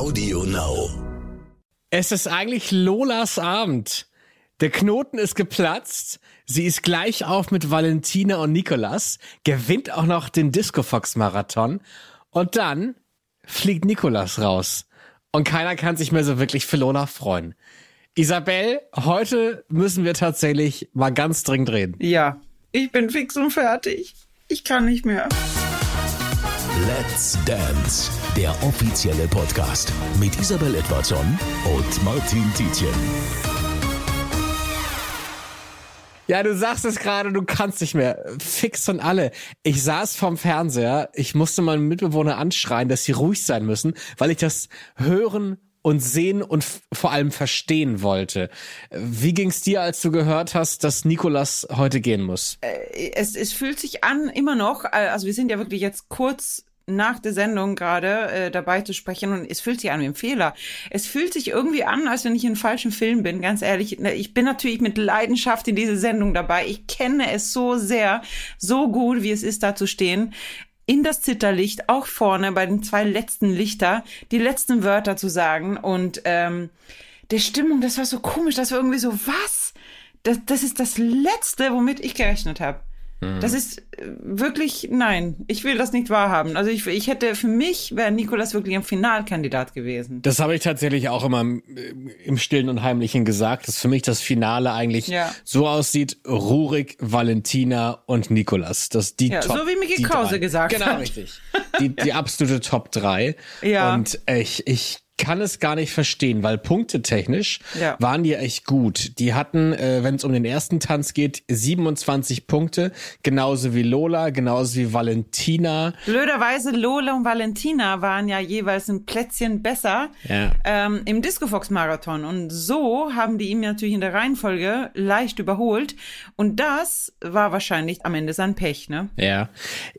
Audio Now. Es ist eigentlich Lolas Abend. Der Knoten ist geplatzt. Sie ist gleich auf mit Valentina und Nikolas, gewinnt auch noch den Disco Fox Marathon und dann fliegt Nikolas raus. Und keiner kann sich mehr so wirklich für Lola freuen. Isabel, heute müssen wir tatsächlich mal ganz dringend reden. Ja, ich bin fix und fertig. Ich kann nicht mehr. Let's Dance, der offizielle Podcast mit Isabel Edwardson und Martin Tietjen. Ja, du sagst es gerade, du kannst nicht mehr. Fix und alle. Ich saß vorm Fernseher, ich musste meinen Mitbewohner anschreien, dass sie ruhig sein müssen, weil ich das hören und sehen und vor allem verstehen wollte. Wie ging's dir, als du gehört hast, dass Nikolas heute gehen muss? Äh, es, es fühlt sich an, immer noch, äh, also wir sind ja wirklich jetzt kurz nach der Sendung gerade äh, dabei zu sprechen und es fühlt sich an wie ein Fehler. Es fühlt sich irgendwie an, als wenn ich in einem falschen Film bin, ganz ehrlich. Ne, ich bin natürlich mit Leidenschaft in diese Sendung dabei. Ich kenne es so sehr, so gut, wie es ist, da zu stehen in das Zitterlicht, auch vorne bei den zwei letzten Lichter, die letzten Wörter zu sagen. Und ähm, der Stimmung, das war so komisch, das war irgendwie so, was? Das, das ist das Letzte, womit ich gerechnet habe. Mhm. Das ist äh, wirklich, nein, ich will das nicht wahrhaben. Also ich, ich hätte, für mich wäre Nikolas wirklich ein Finalkandidat gewesen. Das habe ich tatsächlich auch immer äh, im Stillen und Heimlichen gesagt, dass für mich das Finale eigentlich Ja. so aussieht, Rurik, Valentina und Nikolas. Das die Ja, Top, so wie Mickey die Krause drei. gesagt genau, hat. richtig. Die, die absolute Top 3. Ja. Und ich, ich kann es gar nicht verstehen, weil punktetechnisch Ja. waren die echt gut. Die hatten, äh, wenn es um den ersten Tanz geht, 27 Punkte, genauso wie Lola, genauso wie Valentina. Blöderweise Lola und Valentina waren ja jeweils ein Plätzchen besser Ja. ähm, im Disco Fox Marathon. Und so haben die ihn natürlich in der Reihenfolge leicht überholt. Und das war wahrscheinlich am Ende sein Pech, ne? Ja.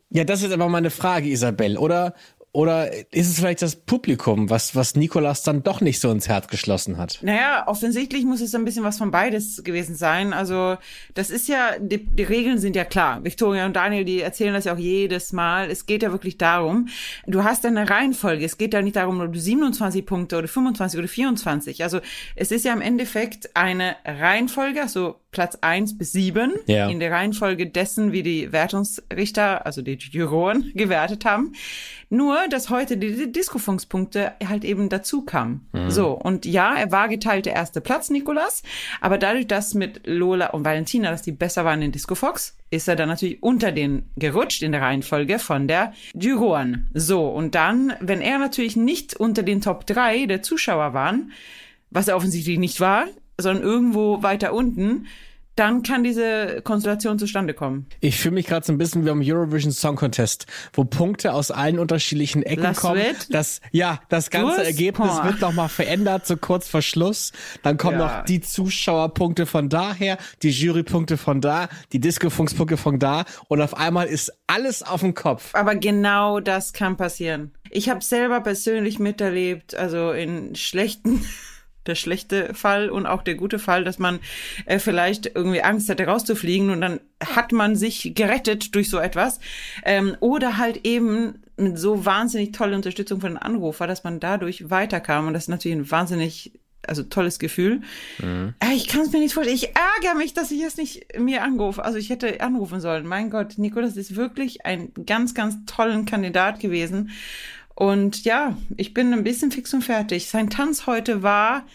Ja, das ist aber meine Frage, Isabel. Oder, oder ist es vielleicht das Publikum, was, was Nikolas dann doch nicht so ins Herz geschlossen hat? Naja, offensichtlich muss es ein bisschen was von beides gewesen sein. Also, das ist ja, die, die Regeln sind ja klar. Victoria und Daniel, die erzählen das ja auch jedes Mal. Es geht ja wirklich darum, du hast eine Reihenfolge. Es geht ja nicht darum, ob du 27 Punkte oder 25 oder 24. Also, es ist ja im Endeffekt eine Reihenfolge, also Platz 1 bis 7 Ja. in der Reihenfolge dessen, wie die Wertungsrichter, also die Juroren, gewertet haben. Nur, dass heute die Disco-Funkspunkte halt eben dazu kamen. So, und ja, er war geteilte erste Platz, Nikolas, aber dadurch, dass mit Lola und Valentina, dass die besser waren in Disco Fox, ist er dann natürlich unter den gerutscht in der Reihenfolge von der Juroren. So, und dann, wenn er natürlich nicht unter den Top 3 der Zuschauer waren, was er offensichtlich nicht war, sondern irgendwo weiter unten, dann kann diese Konstellation zustande kommen. Ich fühle mich gerade so ein bisschen wie am Eurovision Song Contest, wo Punkte aus allen unterschiedlichen Ecken La kommen. suite? Das, ja, das ganze Douze Ergebnis points. wird nochmal verändert, so kurz vor Schluss. Dann kommen Ja. noch die Zuschauerpunkte von daher, die Jurypunkte von da, die Disco-Funkspunkte von da und auf einmal ist alles auf dem Kopf. Aber genau das kann passieren. Ich habe selber persönlich miterlebt, also in schlechten, der schlechte Fall und auch der gute Fall, dass man äh, vielleicht irgendwie Angst hatte rauszufliegen und dann hat man sich gerettet durch so etwas. Ähm, oder halt eben mit so wahnsinnig tolle Unterstützung von den Anrufer, dass man dadurch weiterkam und das ist natürlich ein wahnsinnig also tolles Gefühl. Äh, Ich kann es mir nicht vorstellen. Ich ärgere mich, dass ich es nicht mir anrufe. Also ich hätte anrufen sollen. Mein Gott, Nikolas ist wirklich ein ganz, ganz tollen Kandidat gewesen. Und ja, ich bin ein bisschen fix und fertig. Sein Tanz heute war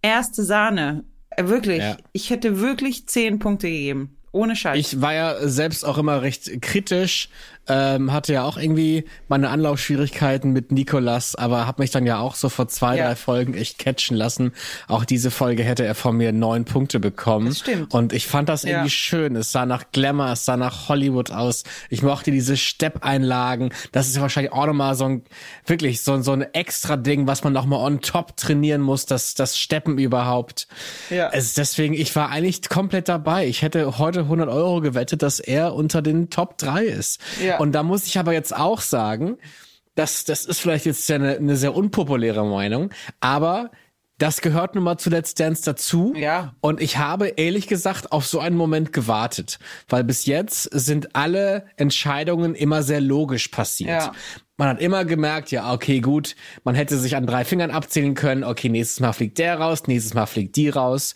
erste Sahne. Äh, Wirklich. Ja. Ich hätte wirklich zehn Punkte gegeben. Ohne Scheiß. Ich war ja selbst auch immer recht kritisch, ähm, hatte ja auch irgendwie meine Anlaufschwierigkeiten mit Nikolas, aber habe mich dann ja auch so vor zwei, Ja. drei Folgen echt catchen lassen. Auch diese Folge hätte er von mir neun Punkte bekommen. Das stimmt. Und ich fand das irgendwie Ja. schön. Es sah nach Glamour, es sah nach Hollywood aus. Ich mochte diese Steppeinlagen. Das ist ja wahrscheinlich auch nochmal so ein, wirklich so, so ein extra Ding, was man nochmal on top trainieren muss, das, das Steppen überhaupt. Ja. Es, deswegen, ich war eigentlich komplett dabei. Ich hätte heute 100 Euro gewettet, dass er unter den Top 3 ist. Ja. Und da muss ich aber jetzt auch sagen, dass das ist vielleicht jetzt ja eine, eine sehr unpopuläre Meinung, aber das gehört nun mal zu Let's Dance dazu. Ja. Und ich habe ehrlich gesagt auf so einen Moment gewartet, weil bis jetzt sind alle Entscheidungen immer sehr logisch passiert. Ja. Man hat immer gemerkt, ja, okay, gut, man hätte sich an drei Fingern abzählen können, okay, nächstes Mal fliegt der raus, nächstes Mal fliegt die raus.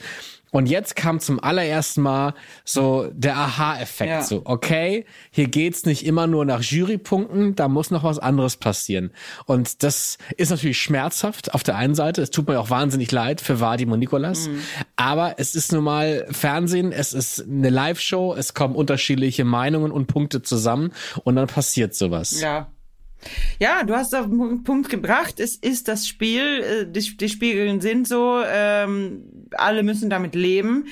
Und jetzt kam zum allerersten Mal so der Aha-Effekt. Ja. So, okay, hier geht's nicht immer nur nach Jurypunkten, da muss noch was anderes passieren. Und das ist natürlich schmerzhaft auf der einen Seite. Es tut mir auch wahnsinnig leid für Vadim und Nikolas. Aber es ist nun mal Fernsehen, es ist eine Live-Show, es kommen unterschiedliche Meinungen und Punkte zusammen und dann passiert sowas. Ja. Ja, du hast auf den Punkt gebracht. Es ist das Spiel. äh, Die, die Spielregeln sind so. Ähm, alle müssen damit leben.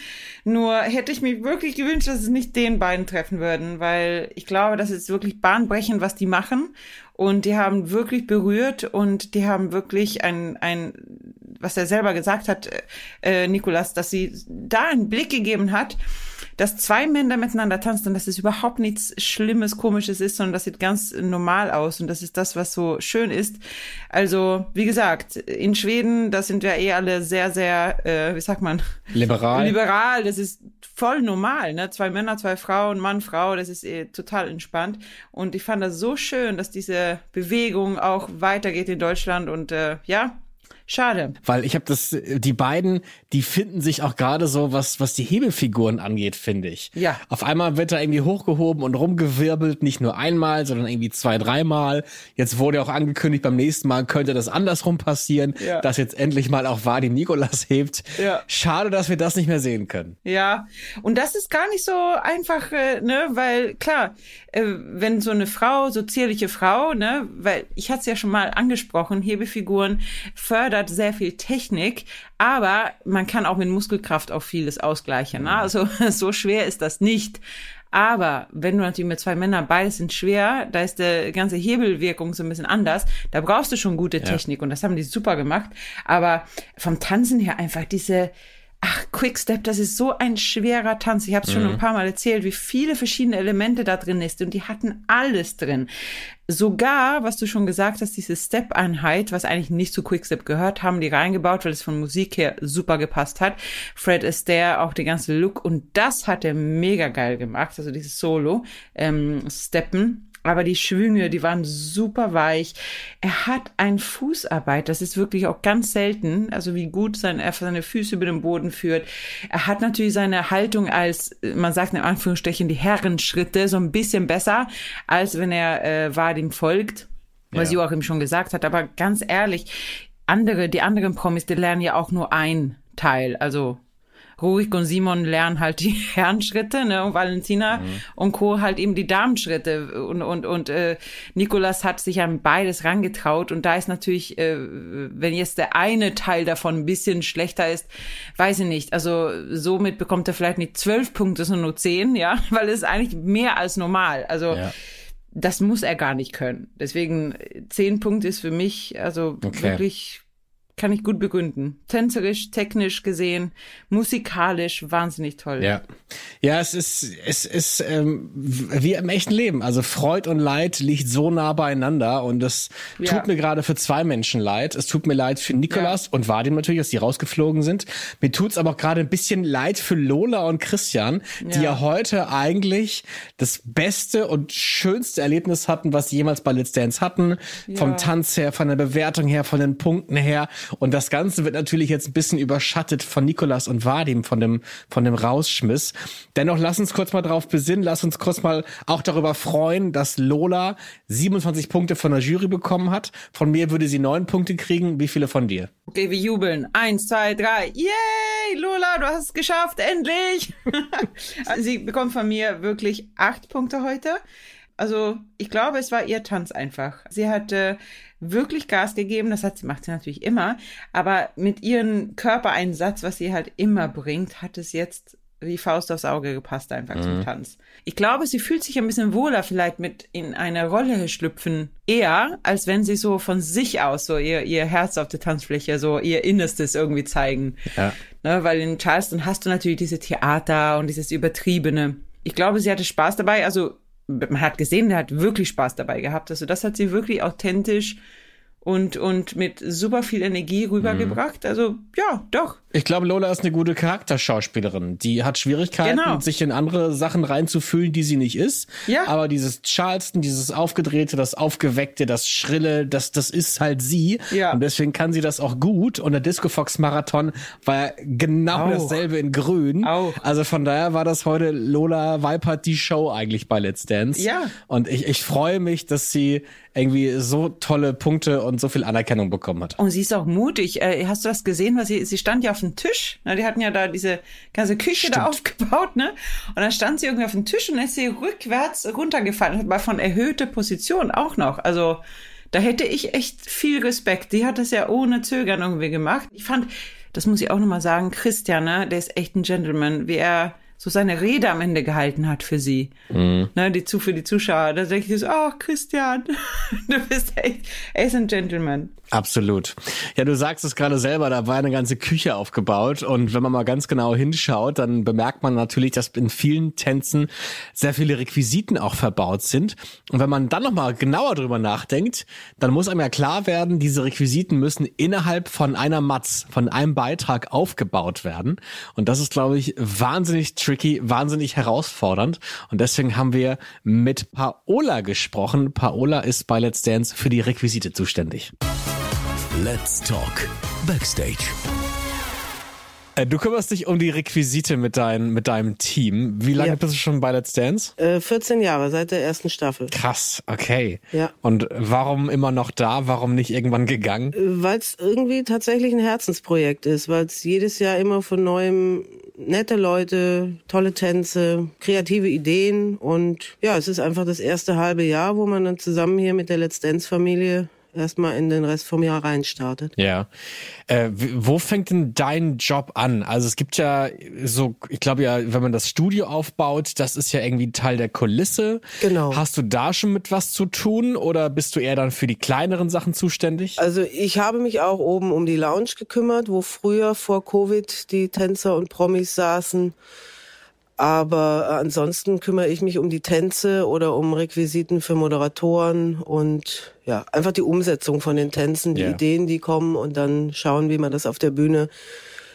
Nur hätte ich mir wirklich gewünscht, dass es nicht den beiden treffen würden, weil ich glaube, das ist wirklich bahnbrechend, was die machen. Und die haben wirklich berührt und die haben wirklich ein, ein was er selber gesagt hat, äh, Nikolas, dass sie da einen Blick gegeben hat, dass zwei Männer miteinander tanzen und dass es überhaupt nichts Schlimmes, Komisches ist, sondern das sieht ganz normal aus und das ist das, was so schön ist. Also, wie gesagt, in Schweden, da sind wir eh alle sehr, sehr, äh, wie sagt man? Liberal. Liberal, das ist voll normal, ne? Zwei Männer, zwei Frauen, Mann, Frau, das ist eh total entspannt. Und ich fand das so schön, dass diese Bewegung auch weitergeht in Deutschland und äh, ja, Schade. Weil ich habe das, die beiden, die finden sich auch gerade so, was, was die Hebelfiguren angeht, finde ich. Ja. Auf einmal wird er irgendwie hochgehoben und rumgewirbelt, nicht nur einmal, sondern irgendwie zwei, dreimal. Jetzt wurde auch angekündigt, beim nächsten Mal könnte das andersrum passieren, Ja. dass jetzt endlich mal auch Vadim Nikolas hebt. Ja. Schade, dass wir das nicht mehr sehen können. Ja, und das ist gar nicht so einfach, äh, ne, weil klar, äh, wenn so eine Frau, so zierliche Frau, ne, weil ich hatte es ja schon mal angesprochen, Hebefiguren fördert sehr viel Technik, aber man kann auch mit Muskelkraft auch vieles ausgleichen. Ne? Also so schwer ist das nicht. Aber wenn du natürlich mit zwei Männern, beides sind schwer, da ist die ganze Hebelwirkung so ein bisschen anders. Da brauchst du schon gute Technik und das haben die super gemacht. Aber vom Tanzen her einfach diese, ach, Quickstep, das ist so ein schwerer Tanz. Ich habe es schon ein paar Mal erzählt, wie viele verschiedene Elemente da drin ist und die hatten alles drin. Sogar, was du schon gesagt hast, diese Step-Einheit, was eigentlich nicht zu Quickstep gehört, haben die reingebaut, weil es von Musik her super gepasst hat. Fred Astaire, auch der ganze Look und das hat er mega geil gemacht, also dieses Solo, ähm, Steppen. Aber die Schwünge, die waren super weich. Er hat ein Fußarbeit, das ist wirklich auch ganz selten. Also wie gut sein, er seine Füße über den Boden führt. Er hat natürlich seine Haltung als, man sagt in Anführungsstrichen, die Herrenschritte so ein bisschen besser, als wenn er äh, Vadim folgt. Was Ja. sie auch ihm schon gesagt hat. Aber ganz ehrlich, andere, die anderen Promis, die lernen ja auch nur ein Teil. Also Rurik und Simon lernen halt die Herrenschritte, ne, und Valentina und Co. halt eben die Damenschritte und und und äh, Nikolas hat sich an beides rangetraut und da ist natürlich, äh, wenn jetzt der eine Teil davon ein bisschen schlechter ist, weiß ich nicht. Also somit bekommt er vielleicht nicht zwölf Punkte, sondern nur zehn, ja, weil es ist eigentlich mehr als normal. Also Ja. das muss er gar nicht können. Deswegen äh, zehn Punkte ist für mich also Okay. wirklich kann ich gut begründen. Tänzerisch, technisch gesehen, musikalisch wahnsinnig toll. Ja. Ja, es ist, es ist ähm, wie im echten Leben. Also Freud und Leid liegt so nah beieinander und es Ja. tut mir gerade für zwei Menschen leid. Es tut mir leid für Nikolas und Vadim natürlich, dass die rausgeflogen sind. Mir tut's aber auch gerade ein bisschen leid für Lola und Christian, die Ja. ja heute eigentlich das beste und schönste Erlebnis hatten, was sie jemals bei Let's Dance hatten. Vom Tanz her, von der Bewertung her, von den Punkten her. Und das Ganze wird natürlich jetzt ein bisschen überschattet von Nikolas und Vadim, von dem, von dem Rausschmiss. Dennoch lass uns kurz mal drauf besinnen, lass uns kurz mal auch darüber freuen, dass Lola 27 Punkte von der Jury bekommen hat. Von mir würde sie neun Punkte kriegen. Wie viele von dir? Okay, wir jubeln. Eins, zwei, drei. Yay, Lola, du hast es geschafft, endlich. Also, Sie bekommt von mir wirklich acht Punkte heute. Also ich glaube, es war ihr Tanz einfach. Sie hat äh, wirklich Gas gegeben, das hat sie, macht sie natürlich immer, aber mit ihrem Körpereinsatz, was sie halt immer bringt, hat es jetzt wie Faust aufs Auge gepasst einfach zum Tanz. Ich glaube, sie fühlt sich ein bisschen wohler vielleicht mit in eine Rolle schlüpfen eher, als wenn sie so von sich aus so ihr, ihr Herz auf der Tanzfläche, so ihr Innerstes irgendwie zeigen. Ja. Ne, weil in Charleston hast du natürlich diese Theater und dieses Übertriebene. Ich glaube, sie hatte Spaß dabei. Also man hat gesehen, der hat wirklich Spaß dabei gehabt. Also das hat sie wirklich authentisch und, und mit super viel Energie rübergebracht. Mhm. Also ja, doch. Ich glaube, Lola ist eine gute Charakterschauspielerin. Die hat Schwierigkeiten, genau. sich in andere Sachen reinzufühlen, die sie nicht ist. Ja. Aber dieses Charleston, dieses Aufgedrehte, das Aufgeweckte, das Schrille, das, das ist halt sie. Ja. Und deswegen kann sie das auch gut. Und der Disco Fox Marathon war ja genau auch. dasselbe in Grün. Auch. Also von daher war das heute Lola Weipert die Show eigentlich bei Let's Dance. Ja. Und ich, ich freue mich, dass sie irgendwie so tolle Punkte und so viel Anerkennung bekommen hat. Und sie ist auch mutig. Äh, hast du das gesehen? Was sie, sie stand ja auf dem Tisch. Na, die hatten ja da diese ganze Küche Stimmt. da aufgebaut, ne? Und dann stand sie irgendwie auf dem Tisch und ist sie rückwärts runtergefallen. War von erhöhter Position auch noch. Also, da hätte ich echt viel Respekt. Die hat das ja ohne Zögern irgendwie gemacht. Ich fand, das muss ich auch nochmal sagen, Christian, ne, der ist echt ein Gentleman, wie er so seine Rede am Ende gehalten hat für sie. Mhm. Ne, die zu für die Zuschauer. Da denke ich so, ach Christian, du bist echt, er ist ein Gentleman. Absolut. Ja, du sagst es gerade selber, da war eine ganze Küche aufgebaut und wenn man mal ganz genau hinschaut, dann bemerkt man natürlich, dass in vielen Tänzen sehr viele Requisiten auch verbaut sind. Und wenn man dann nochmal genauer drüber nachdenkt, dann muss einem ja klar werden, diese Requisiten müssen innerhalb von einer Matz, von einem Beitrag aufgebaut werden. Und das ist, glaube ich, wahnsinnig tricky, wahnsinnig herausfordernd. Und deswegen haben wir mit Paola gesprochen. Paola ist bei Let's Dance für die Requisite zuständig. Let's Talk Backstage. Äh, du kümmerst dich um die Requisite mit, dein, mit deinem Team. Wie lange ja. bist du schon bei Let's Dance? Äh, 14 Jahre, seit der ersten Staffel. Krass, okay. Ja. Und warum immer noch da? Warum nicht irgendwann gegangen? Äh, weil es irgendwie tatsächlich ein Herzensprojekt ist, weil es jedes Jahr immer von neuem nette Leute, tolle Tänze, kreative Ideen und ja, es ist einfach das erste halbe Jahr, wo man dann zusammen hier mit der Let's Dance Familie erstmal in den Rest vom Jahr reinstartet. Ja. Äh, wo fängt denn dein Job an? Also es gibt ja so, ich glaube ja, wenn man das Studio aufbaut, das ist ja irgendwie Teil der Kulisse. Genau. Hast du da schon mit was zu tun oder bist du eher dann für die kleineren Sachen zuständig? Also ich habe mich auch oben um die Lounge gekümmert, wo früher vor Covid die Tänzer und Promis saßen. Aber ansonsten kümmere ich mich um die Tänze oder um Requisiten für Moderatoren und ja, einfach die Umsetzung von den Tänzen, die yeah. Ideen, die kommen und dann schauen, wie man das auf der Bühne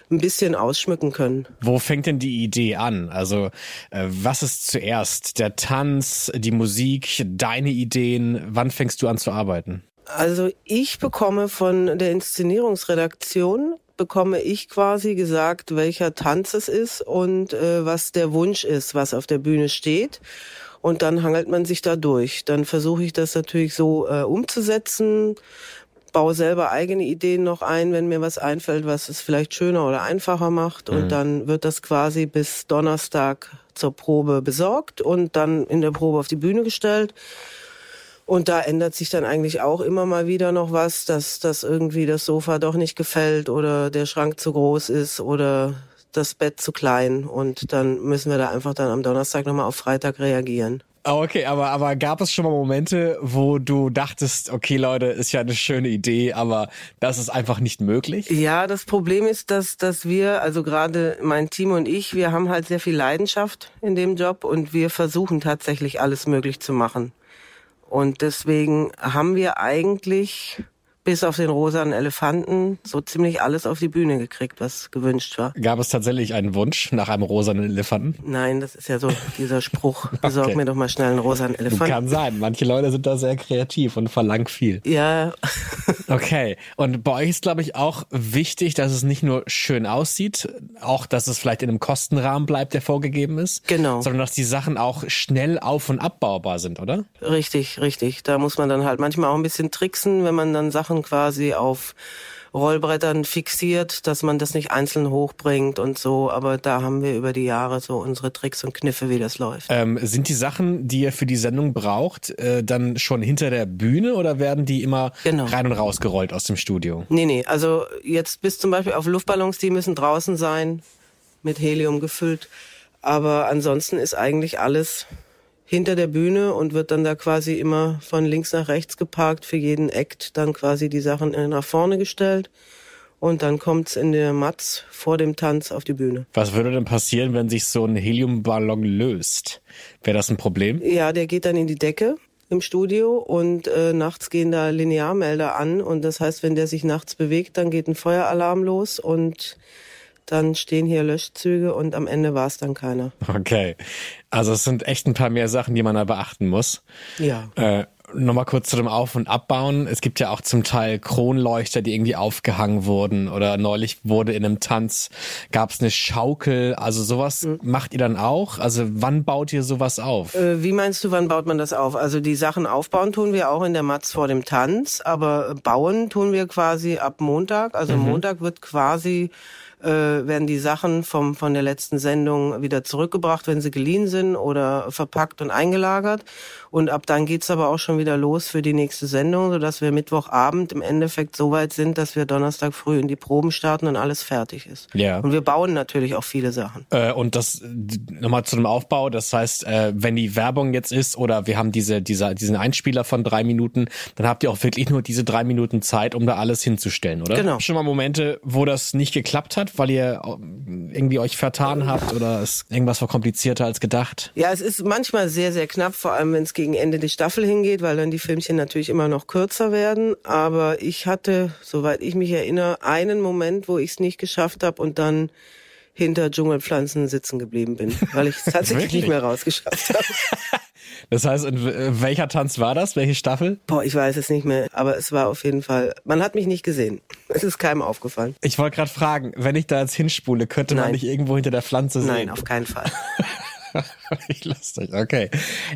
ein bisschen ausschmücken können. Wo fängt denn die Idee an? Also äh, was ist zuerst? Der Tanz, die Musik, deine Ideen? Wann fängst du an zu arbeiten? Also ich bekomme von der Inszenierungsredaktion bekomme ich quasi gesagt, welcher Tanz es ist und äh, was der Wunsch ist, was auf der Bühne steht. Und dann hangelt man sich da durch. Dann versuche ich das natürlich so äh, umzusetzen, baue selber eigene Ideen noch ein, wenn mir was einfällt, was es vielleicht schöner oder einfacher macht. Mhm. Und dann wird das quasi bis Donnerstag zur Probe besorgt und dann in der Probe auf die Bühne gestellt. Und da ändert sich dann eigentlich auch immer mal wieder noch was, dass, dass irgendwie das Sofa doch nicht gefällt oder der Schrank zu groß ist oder das Bett zu klein. Und dann müssen wir da einfach dann am Donnerstag nochmal auf Freitag reagieren. Oh, okay, aber, aber gab es schon mal Momente, wo du dachtest, okay Leute, ist ja eine schöne Idee, aber das ist einfach nicht möglich? Ja, das Problem ist, dass, dass wir, also gerade mein Team und ich, wir haben halt sehr viel Leidenschaft in dem Job und wir versuchen tatsächlich alles möglich zu machen. Und deswegen haben wir eigentlich bis auf den rosanen Elefanten so ziemlich alles auf die Bühne gekriegt, was gewünscht war. Gab es tatsächlich einen Wunsch nach einem rosanen Elefanten? Nein, das ist ja so dieser Spruch, besorg okay. mir doch mal schnell einen rosanen Elefanten. Kann sein, manche Leute sind da sehr kreativ und verlangen viel. Ja. okay, und bei euch ist glaube ich auch wichtig, dass es nicht nur schön aussieht, auch dass es vielleicht in einem Kostenrahmen bleibt, der vorgegeben ist. Genau. Sondern dass die Sachen auch schnell auf- und abbaubar sind, oder? Richtig, richtig. Da muss man dann halt manchmal auch ein bisschen tricksen, wenn man dann Sachen Sachen quasi auf Rollbrettern fixiert, dass man das nicht einzeln hochbringt und so. Aber da haben wir über die Jahre so unsere Tricks und Kniffe, wie das läuft. Ähm, sind die Sachen, die ihr für die Sendung braucht, äh, dann schon hinter der Bühne oder werden die immer genau. rein und raus gerollt aus dem Studio? Nee, nee. Also jetzt bis zum Beispiel auf Luftballons, die müssen draußen sein, mit Helium gefüllt. Aber ansonsten ist eigentlich alles hinter der Bühne und wird dann da quasi immer von links nach rechts geparkt, für jeden Act dann quasi die Sachen nach vorne gestellt. Und dann kommt's in der Matz vor dem Tanz auf die Bühne. Was würde denn passieren, wenn sich so ein Heliumballon löst? Wäre das ein Problem? Ja, der geht dann in die Decke im Studio und äh, nachts gehen da Linearmelder an und das heißt, wenn der sich nachts bewegt, dann geht ein Feueralarm los und dann stehen hier Löschzüge und am Ende war es dann keiner. Okay. Also es sind echt ein paar mehr Sachen, die man da beachten muss. Ja. Äh, Nochmal kurz zu dem Auf- und Abbauen. Es gibt ja auch zum Teil Kronleuchter, die irgendwie aufgehangen wurden oder neulich wurde in einem Tanz, gab es eine Schaukel. Also sowas mhm. macht ihr dann auch? Also wann baut ihr sowas auf? Äh, wie meinst du, wann baut man das auf? Also die Sachen aufbauen tun wir auch in der Matz vor dem Tanz, aber bauen tun wir quasi ab Montag. Also mhm. Montag wird quasi äh, werden die Sachen vom, von der letzten Sendung wieder zurückgebracht, wenn sie geliehen sind oder verpackt und eingelagert. Und ab dann geht's aber auch schon wieder los für die nächste Sendung, sodass wir Mittwochabend im Endeffekt so weit sind, dass wir Donnerstag früh in die Proben starten und alles fertig ist. Ja. Und wir bauen natürlich auch viele Sachen. Äh, und das nochmal zu dem Aufbau, das heißt, äh, wenn die Werbung jetzt ist oder wir haben diese, dieser, diesen Einspieler von drei Minuten, dann habt ihr auch wirklich nur diese drei Minuten Zeit, um da alles hinzustellen, oder? Genau. Schon mal Momente, wo das nicht geklappt hat, weil ihr irgendwie euch vertan habt oder es irgendwas war komplizierter als gedacht? Ja, es ist manchmal sehr, sehr knapp, vor allem wenn es gegen Ende die Staffel hingeht, weil dann die Filmchen natürlich immer noch kürzer werden. Aber ich hatte, soweit ich mich erinnere, einen Moment, wo ich es nicht geschafft habe und dann hinter Dschungelpflanzen sitzen geblieben bin, weil ich es tatsächlich nicht mehr rausgeschafft habe. Das heißt, in welcher Tanz war das? Welche Staffel? Boah, ich weiß es nicht mehr, aber es war auf jeden Fall, man hat mich nicht gesehen. Es ist keinem aufgefallen. Ich wollte gerade fragen, wenn ich da jetzt hinspule, könnte Nein. man nicht irgendwo hinter der Pflanze sehen? Nein, auf keinen Fall. ich lustig, okay.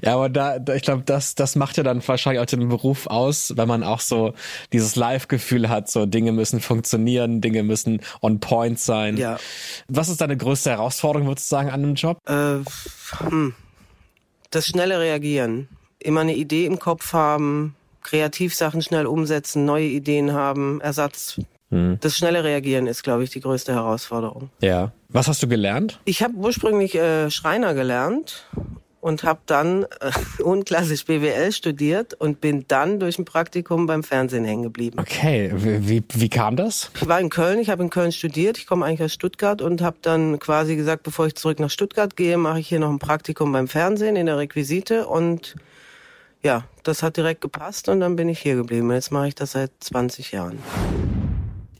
Ja, aber da, da ich glaube, das, das macht ja dann wahrscheinlich auch den Beruf aus, wenn man auch so dieses Live-Gefühl hat, so Dinge müssen funktionieren, Dinge müssen on point sein. Ja. Was ist deine größte Herausforderung, würdest du sagen, an einem Job? Äh, hm. Das schnelle Reagieren. Immer eine Idee im Kopf haben, Kreativsachen schnell umsetzen, neue Ideen haben, Ersatz hm. Das schnelle Reagieren ist, glaube ich, die größte Herausforderung. Ja. Was hast du gelernt? Ich habe ursprünglich äh, Schreiner gelernt und habe dann äh, unklassisch BWL studiert und bin dann durch ein Praktikum beim Fernsehen hängen geblieben. Okay, wie, wie kam das? Ich war in Köln, ich habe in Köln studiert, ich komme eigentlich aus Stuttgart und habe dann quasi gesagt, bevor ich zurück nach Stuttgart gehe, mache ich hier noch ein Praktikum beim Fernsehen in der Requisite und ja, das hat direkt gepasst und dann bin ich hier geblieben. Jetzt mache ich das seit 20 Jahren.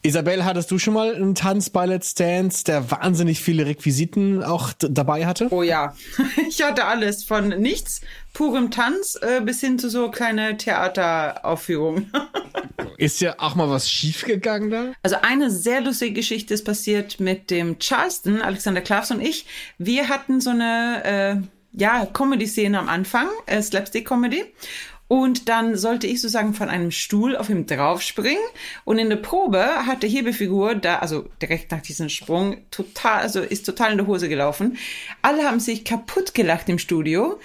Isabel, hattest du schon mal einen Tanz bei Let's Dance, der wahnsinnig viele Requisiten auch dabei hatte? Oh ja, ich hatte alles von nichts, purem Tanz äh, bis hin zu so kleine Theateraufführungen. ist ja auch mal was schiefgegangen da? Also eine sehr lustige Geschichte ist passiert mit dem Charleston, Alexander Klavs und ich. Wir hatten so eine äh, ja, Comedy-Szene am Anfang, äh, Slapstick-Comedy. Und dann sollte ich sozusagen von einem Stuhl auf ihm draufspringen. Und in der Probe hat der Hebefigur da, also direkt nach diesem Sprung, total, also ist total in der Hose gelaufen. Alle haben sich kaputt gelacht im Studio.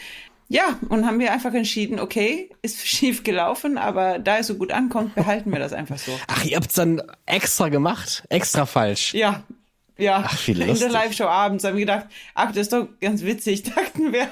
Ja, und haben wir einfach entschieden, okay, ist schief gelaufen, aber da es so gut ankommt, behalten wir das einfach so. Ach, ihr habt's dann extra gemacht? Extra falsch? Ja, ja, ach, in der Live-Show abends haben wir gedacht, ach, das ist doch ganz witzig. Dachten wir,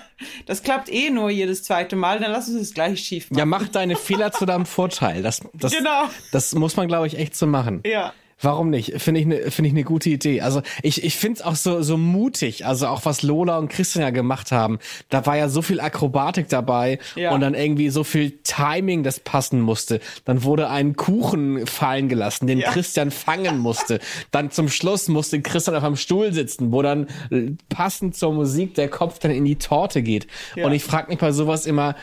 das klappt eh nur jedes zweite Mal, dann lass uns das gleich schief machen. Ja, mach deine Fehler zu deinem Vorteil. Das, das, genau. das muss man, glaube ich, echt so machen. Ja. Warum nicht? Finde ich eine finde ich eine gute Idee. Also ich ich finde es auch so so mutig. Also auch was Lola und Christian ja gemacht haben. Da war ja so viel Akrobatik dabei ja. und dann irgendwie so viel Timing, das passen musste. Dann wurde ein Kuchen fallen gelassen, den ja. Christian fangen musste. dann zum Schluss musste Christian auf einem Stuhl sitzen, wo dann äh, passend zur Musik der Kopf dann in die Torte geht. Ja. Und ich frage mich bei sowas immer.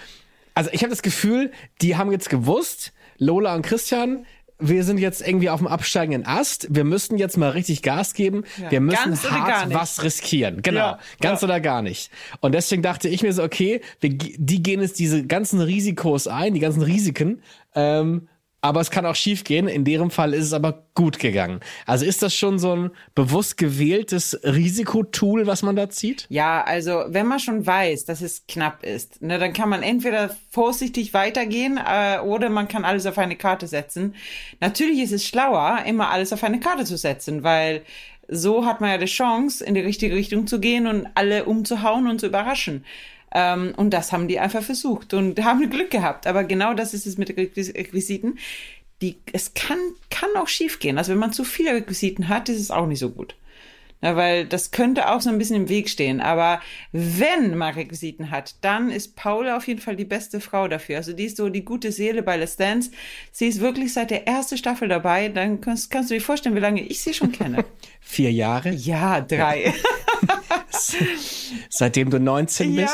Also ich habe das Gefühl, die haben jetzt gewusst, Lola und Christian wir sind jetzt irgendwie auf dem absteigenden Ast. Wir müssen jetzt mal richtig Gas geben. Ja. Wir müssen ganz hart was riskieren. Genau. Ja. Ganz ja. oder gar nicht. Und deswegen dachte ich mir so, okay, wir, die gehen jetzt diese ganzen Risikos ein, die ganzen Risiken. Ähm, aber es kann auch schief gehen. In deren Fall ist es aber gut gegangen. Also ist das schon so ein bewusst gewähltes Risikotool, was man da zieht? Ja, also wenn man schon weiß, dass es knapp ist, ne, dann kann man entweder vorsichtig weitergehen äh, oder man kann alles auf eine Karte setzen. Natürlich ist es schlauer, immer alles auf eine Karte zu setzen, weil so hat man ja die Chance, in die richtige Richtung zu gehen und alle umzuhauen und zu überraschen. Ähm, und das haben die einfach versucht und haben Glück gehabt. Aber genau das ist es mit Requisiten. Die, es kann, kann auch schief gehen. Also wenn man zu viele Requisiten hat, ist es auch nicht so gut. Ja, weil das könnte auch so ein bisschen im Weg stehen. Aber wenn man Requisiten hat, dann ist Paula auf jeden Fall die beste Frau dafür. Also die ist so die gute Seele bei Let's Dance. Sie ist wirklich seit der ersten Staffel dabei. Dann kannst, kannst du dir vorstellen, wie lange ich sie schon kenne. Vier Jahre? Ja, drei. Seitdem du 19 bist?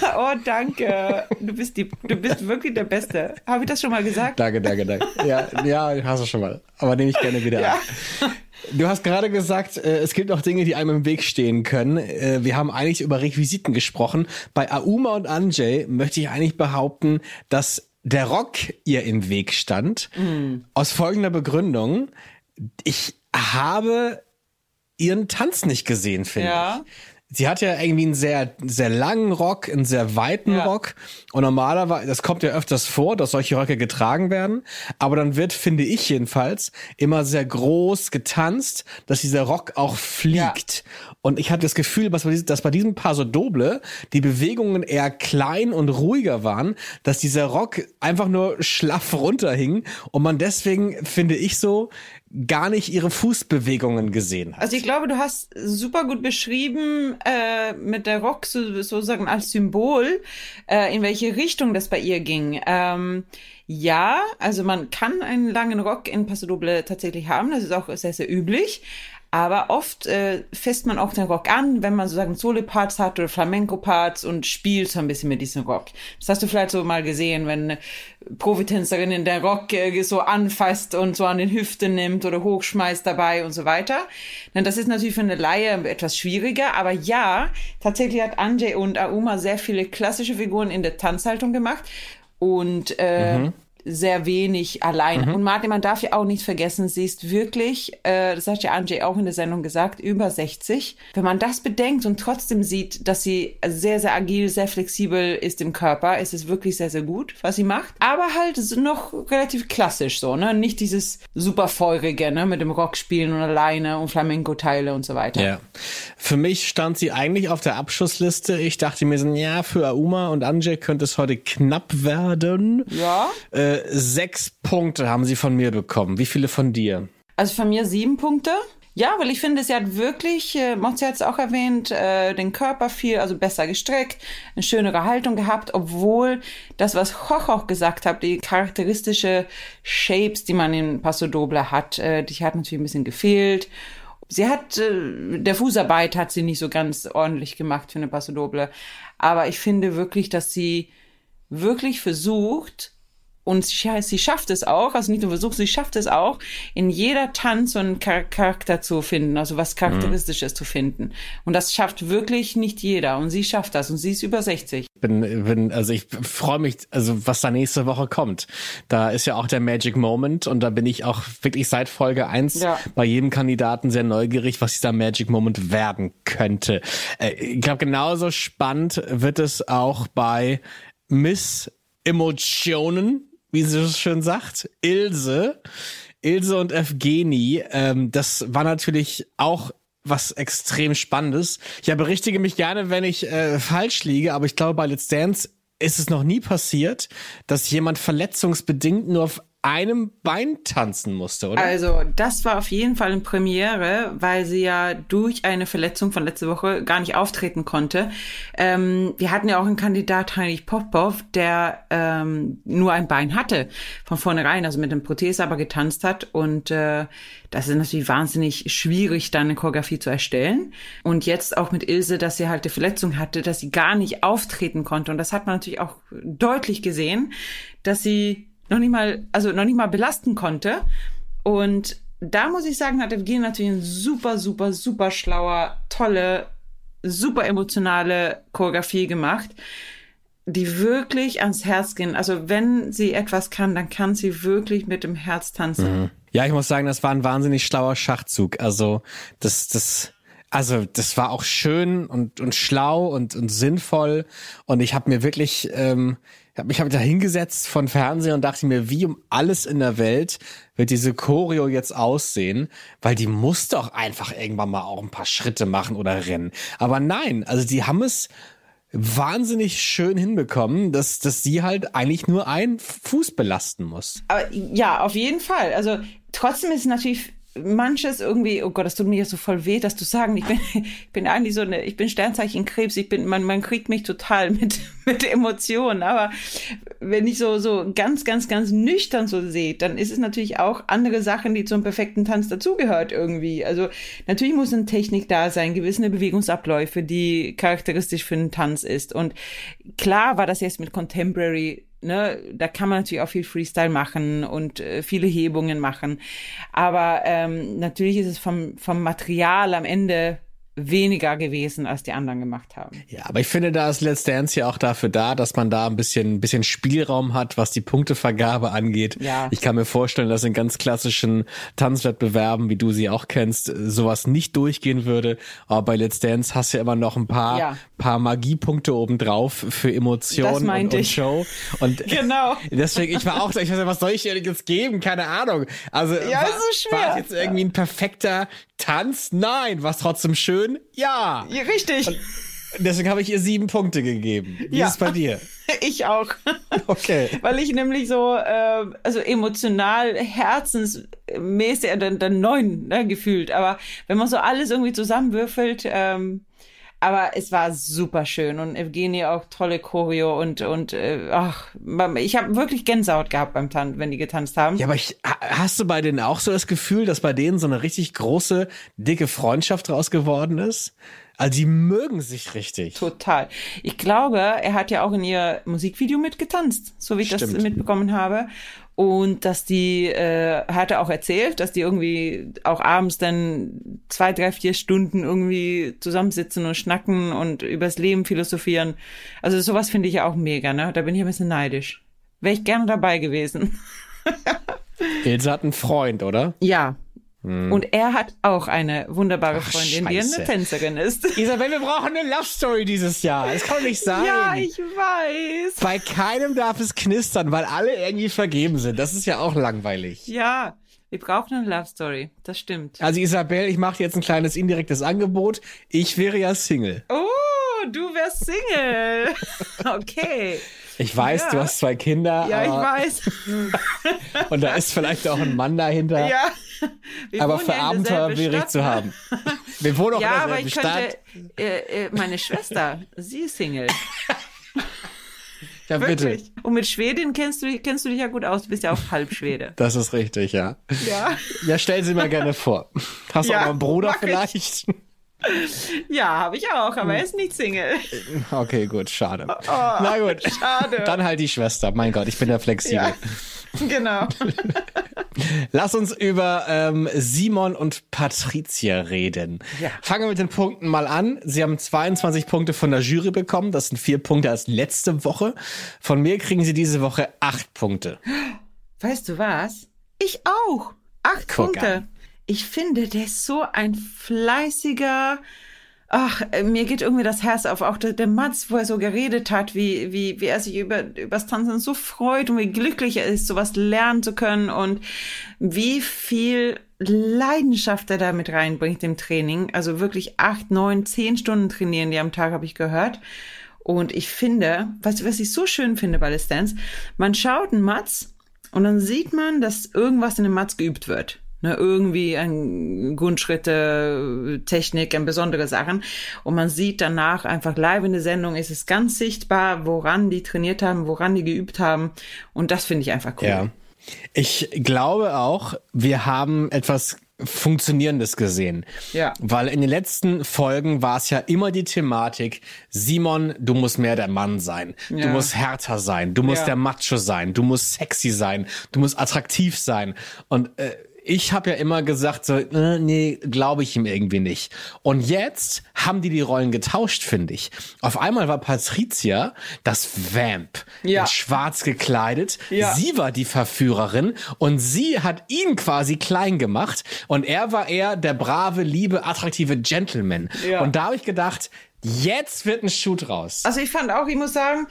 Ja. Oh, danke. Du bist die, du bist wirklich der Beste. Habe ich das schon mal gesagt? Danke, danke, danke. Ja, ja, hast du schon mal. Aber nehme ich gerne wieder Ja. an. Du hast gerade gesagt, äh, es gibt auch Dinge, die einem im Weg stehen können. Äh, wir haben eigentlich über Requisiten gesprochen. Bei Auma und Anjay möchte ich eigentlich behaupten, dass der Rock ihr im Weg stand. Aus folgender Begründung. Ich habe ihren Tanz nicht gesehen, finde Ja. ich. Sie hat ja irgendwie einen sehr, sehr langen Rock, einen sehr weiten Ja. Rock. Und normalerweise, das kommt ja öfters vor, dass solche Röcke getragen werden. Aber dann wird, finde ich jedenfalls, immer sehr groß getanzt, dass dieser Rock auch fliegt. Und ich hatte das Gefühl, dass bei diesem, dass bei diesem Paso Doble die Bewegungen eher klein und ruhiger waren, dass dieser Rock einfach nur schlaff runterhing und man deswegen, finde ich so, gar nicht ihre Fußbewegungen gesehen hat. Also ich glaube, du hast super gut beschrieben äh, mit der Rock so, sozusagen als Symbol, äh, in welche Richtung das bei ihr ging. Ähm, ja, also man kann einen langen Rock in Paso Doble tatsächlich haben, das ist auch sehr, sehr üblich. Aber oft äh, fässt man auch den Rock an, wenn man sozusagen Solo-Parts hat oder Flamenco-Parts und spielt so ein bisschen mit diesem Rock. Das hast du vielleicht so mal gesehen, wenn eine Profitänzerin den Rock äh, so anfasst und so an den Hüften nimmt oder hochschmeißt dabei und so weiter. Denn das ist natürlich für eine Laie etwas schwieriger. Aber ja, tatsächlich hat Anjay und Auma sehr viele klassische Figuren in der Tanzhaltung gemacht. Und äh, sehr wenig allein. Und Martin, man darf ja auch nicht vergessen, sie ist wirklich, äh, das hat ja Anjay auch in der Sendung gesagt, über 60. Wenn man das bedenkt und trotzdem sieht, dass sie sehr, sehr agil, sehr flexibel ist im Körper, ist es wirklich sehr, sehr gut, was sie macht. Aber halt noch relativ klassisch so, ne? Nicht dieses super feurige, ne? Mit dem Rock spielen und alleine und Flamenco-Teile und so weiter. Ja. Für mich stand sie eigentlich auf der Abschussliste. Ich dachte mir so, ja, für Auma und Anje könnte es heute knapp werden. Ja. Äh, sechs Punkte haben sie von mir bekommen. Wie viele von dir? Also von mir sieben Punkte. Ja, weil ich finde, sie hat wirklich, äh, Mozzi hat es auch erwähnt, äh, den Körper viel, also besser gestreckt, eine schönere Haltung gehabt, obwohl das, was Koch auch gesagt hat, die charakteristische Shapes, die man in Paso Doble hat, äh, die hat natürlich ein bisschen gefehlt. Sie hat, äh, der Fußarbeit hat sie nicht so ganz ordentlich gemacht für eine Paso Doble. Aber ich finde wirklich, dass sie wirklich versucht, und sie, sie schafft es auch, also nicht nur versucht, sie schafft es auch, in jeder Tanz so einen Char Charakter zu finden, also was Charakteristisches zu finden. Und das schafft wirklich nicht jeder. Und sie schafft das. Und sie ist über 60. Bin, bin, also ich freue mich, also was da nächste Woche kommt. Da ist ja auch der Magic Moment und da bin ich auch wirklich seit Folge eins Ja. bei jedem Kandidaten sehr neugierig, was dieser Magic Moment werden könnte. Äh, ich glaube, genauso spannend wird es auch bei Miss Emotionen, wie sie so schön sagt, Ilse. Ilse und Evgeni, ähm, das war natürlich auch was extrem Spannendes. Ja, berichtige mich gerne, wenn ich äh, falsch liege, aber ich glaube, bei Let's Dance ist es noch nie passiert, dass jemand verletzungsbedingt nur auf einem Bein tanzen musste, oder? Also, das war auf jeden Fall eine Premiere, weil sie ja durch eine Verletzung von letzter Woche gar nicht auftreten konnte. Ähm, wir hatten ja auch einen Kandidat, Heinrich Popov, der ähm, nur ein Bein hatte von vornherein, also mit dem Prothese aber getanzt hat. Und äh, das ist natürlich wahnsinnig schwierig, dann eine Choreografie zu erstellen. Und jetzt auch mit Ilse, dass sie halt die Verletzung hatte, dass sie gar nicht auftreten konnte. Und das hat man natürlich auch deutlich gesehen, dass sie noch nicht mal, also noch nicht mal belasten konnte. Und da muss ich sagen, hat Evgeny natürlich ein super, super, super schlauer, tolle, super emotionale Choreografie gemacht, die wirklich ans Herz gehen. Also wenn sie etwas kann, dann kann sie wirklich mit dem Herz tanzen. Ja, ich muss sagen, das war ein wahnsinnig schlauer Schachzug. Also das, das, also das war auch schön und und schlau und und sinnvoll. Und ich habe mir wirklich, ähm, ich habe mich hab da hingesetzt von Fernsehen und dachte mir, wie um alles in der Welt wird diese Choreo jetzt aussehen, weil die muss doch einfach irgendwann mal auch ein paar Schritte machen oder rennen. Aber nein, also die haben es wahnsinnig schön hinbekommen, dass, dass sie halt eigentlich nur einen Fuß belasten muss. Aber ja, auf jeden Fall. Also trotzdem ist es natürlich manches irgendwie, oh Gott, das tut mir ja so voll weh, das zu sagen. Ich bin, ich bin eigentlich so eine, ich bin Sternzeichen Krebs, ich bin, man, man kriegt mich total mit, mit Emotionen. Aber wenn ich so, so ganz, ganz, ganz nüchtern so sehe, dann ist es natürlich auch andere Sachen, die zum perfekten Tanz dazugehört irgendwie. Also natürlich muss eine Technik da sein, gewisse Bewegungsabläufe, die charakteristisch für einen Tanz ist. Und klar war das jetzt mit Contemporary ne, da kann man natürlich auch viel Freestyle machen und äh, viele Hebungen machen. Aber ähm, natürlich ist es vom, vom Material am Ende weniger gewesen, als die anderen gemacht haben. Ja, aber ich finde, da ist Let's Dance ja auch dafür da, dass man da ein bisschen, ein bisschen Spielraum hat, was die Punktevergabe angeht. Ja. Ich kann mir vorstellen, dass in ganz klassischen Tanzwettbewerben, wie du sie auch kennst, sowas nicht durchgehen würde. Aber bei Let's Dance hast du ja immer noch ein paar, ja. paar Magiepunkte obendrauf für Emotionen und, und, Show. Und genau. deswegen, ich war auch, ich weiß nicht, was soll ich jetzt geben? Keine Ahnung. Also, ja, war, so schwer. war jetzt irgendwie ein perfekter Tanz? Nein. Was trotzdem schön? Ja. ja richtig. Und deswegen habe ich ihr sieben Punkte gegeben. Wie ja. ist es bei dir? Ich auch. Okay. Weil ich nämlich so, äh, also emotional, herzensmäßig, dann, dann neun ne, gefühlt. Aber wenn man so alles irgendwie zusammenwürfelt, ähm, aber es war super schön und Evgenie auch tolle Choreo und und äh, ach, ich habe wirklich Gänsehaut gehabt beim Tanzen, wenn die getanzt haben. Ja, aber ich, hast du bei denen auch so das Gefühl, dass bei denen so eine richtig große dicke Freundschaft draus geworden ist? Also die mögen sich richtig. Total. Ich glaube, er hat ja auch in ihr Musikvideo mitgetanzt, so wie ich Stimmt. das mitbekommen habe. Und dass die, äh, hat er auch erzählt, dass die irgendwie auch abends dann zwei, drei, vier Stunden irgendwie zusammensitzen und schnacken und übers Leben philosophieren. Also sowas finde ich ja auch mega, ne? Da bin ich ein bisschen neidisch. Wäre ich gerne dabei gewesen. Ilse hat einen Freund, oder? Ja, hm. Und er hat auch eine wunderbare Freundin, Ach, die eine Tänzerin ist. Isabel, wir brauchen eine Love Story dieses Jahr. Das kann nicht sein. Ja, ich weiß. Bei keinem darf es knistern, weil alle irgendwie vergeben sind. Das ist ja auch langweilig. Ja, wir brauchen eine Love Story. Das stimmt. Also Isabel, ich mache jetzt ein kleines indirektes Angebot. Ich wäre ja Single. Oh, du wärst Single. Okay. Ich weiß, ja. du hast zwei Kinder. Ja, ich weiß. Und da ist vielleicht auch ein Mann dahinter. Ja. Wir aber für ja Abenteuer wäre ich zu haben. Wir wohnen auch ja, in aber ich Stadt. könnte, äh, äh, meine Schwester, sie ist Single. Ja, bitte. Und mit Schwedin kennst du, kennst du dich ja gut aus. Du bist ja auch halb Schwede. Das ist richtig, ja. Ja. Ja, stell sie mir gerne vor. Hast du ja, auch noch einen Bruder vielleicht? Ich. Ja, habe ich auch, aber er ist nicht Single. Okay, gut, schade. Oh, Na gut. Schade. Dann halt die Schwester. Mein Gott, ich bin ja flexibel. Ja. Genau. Lass uns über ähm, Simon und Patricia reden. Ja. Fangen wir mit den Punkten mal an. Sie haben 22 Punkte von der Jury bekommen. Das sind vier Punkte als letzte Woche. Von mir kriegen sie diese Woche acht Punkte. Weißt du was? Ich auch. Acht Guck Punkte. An. Ich finde, der ist so ein fleißiger, ach, äh, mir geht irgendwie das Herz auf. Auch der, der Mats, wo er so geredet hat, wie, wie, wie er sich über, übers Tanzen so freut und wie glücklich er ist, sowas lernen zu können und wie viel Leidenschaft er da mit reinbringt im Training. Also wirklich acht, neun, zehn Stunden trainieren die am Tag, habe ich gehört. Und ich finde, was, was ich so schön finde bei Let's Dance, man schaut einen Mats und dann sieht man, dass irgendwas in dem Mats geübt wird ne, irgendwie ein Grundschritte, Technik, ein besondere Sachen. Und man sieht danach einfach live in der Sendung, ist es ganz sichtbar, woran die trainiert haben, woran die geübt haben. Und das finde ich einfach cool. Ja. Ich glaube auch, wir haben etwas Funktionierendes gesehen. Ja. Weil in den letzten Folgen war es ja immer die Thematik, Simon, du musst mehr der Mann sein. Ja. Du musst härter sein. Du musst ja. der Macho sein. Du musst sexy sein. Du musst attraktiv sein. Und äh, ich habe ja immer gesagt, so, äh, nee, glaube ich ihm irgendwie nicht. Und jetzt haben die die Rollen getauscht, finde ich. Auf einmal war Patricia das Vamp, ja. in schwarz gekleidet. Ja. Sie war die Verführerin und sie hat ihn quasi klein gemacht. Und er war eher der brave, liebe, attraktive Gentleman. Ja. Und da habe ich gedacht, Jetzt wird ein Shoot raus. Also ich fand auch, ich muss sagen,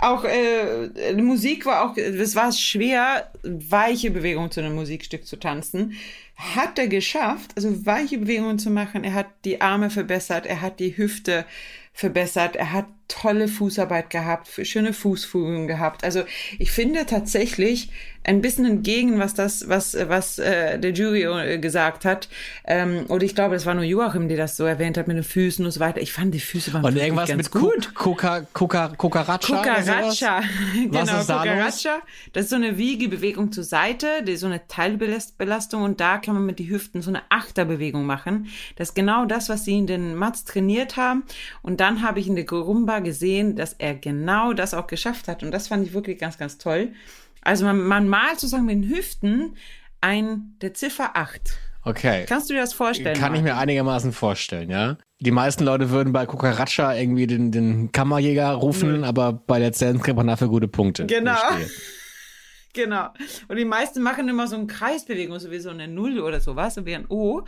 auch äh, Musik war auch, es war schwer, weiche Bewegungen zu einem Musikstück zu tanzen. Hat er geschafft, also weiche Bewegungen zu machen. Er hat die Arme verbessert, er hat die Hüfte verbessert. Er hat tolle Fußarbeit gehabt, schöne Fußfugen gehabt. Also ich finde tatsächlich ein bisschen entgegen, was das, was was äh, der Jury äh, gesagt hat. Ähm, oder ich glaube, das war nur Joachim, der das so erwähnt hat mit den Füßen und so weiter. Ich fand die Füße waren und irgendwas ganz mit gut. Coca, Coca, Cucaracha. Cucaracha, genau, Cucaracha. Das ist so eine Wiegebewegung zur Seite, die so eine Teilbelastung und da kann man mit den Hüften so eine Achterbewegung machen. Das ist genau das, was sie in den Mats trainiert haben. Und dann habe ich in der Rumba gesehen, dass er genau das auch geschafft hat. Und das fand ich wirklich ganz, ganz toll. Also man, man malt sozusagen mit den Hüften ein der Ziffer 8. Okay. Kannst du dir das vorstellen? Kann ich mir einigermaßen vorstellen, ja. Die meisten Leute würden bei Cucaracha irgendwie den, den Kammerjäger rufen, aber bei der Zellen kriegt man dafür gute Punkte. Genau. Genau. Und die meisten machen immer so eine Kreisbewegung, so wie so eine Null oder sowas, so wie ein O.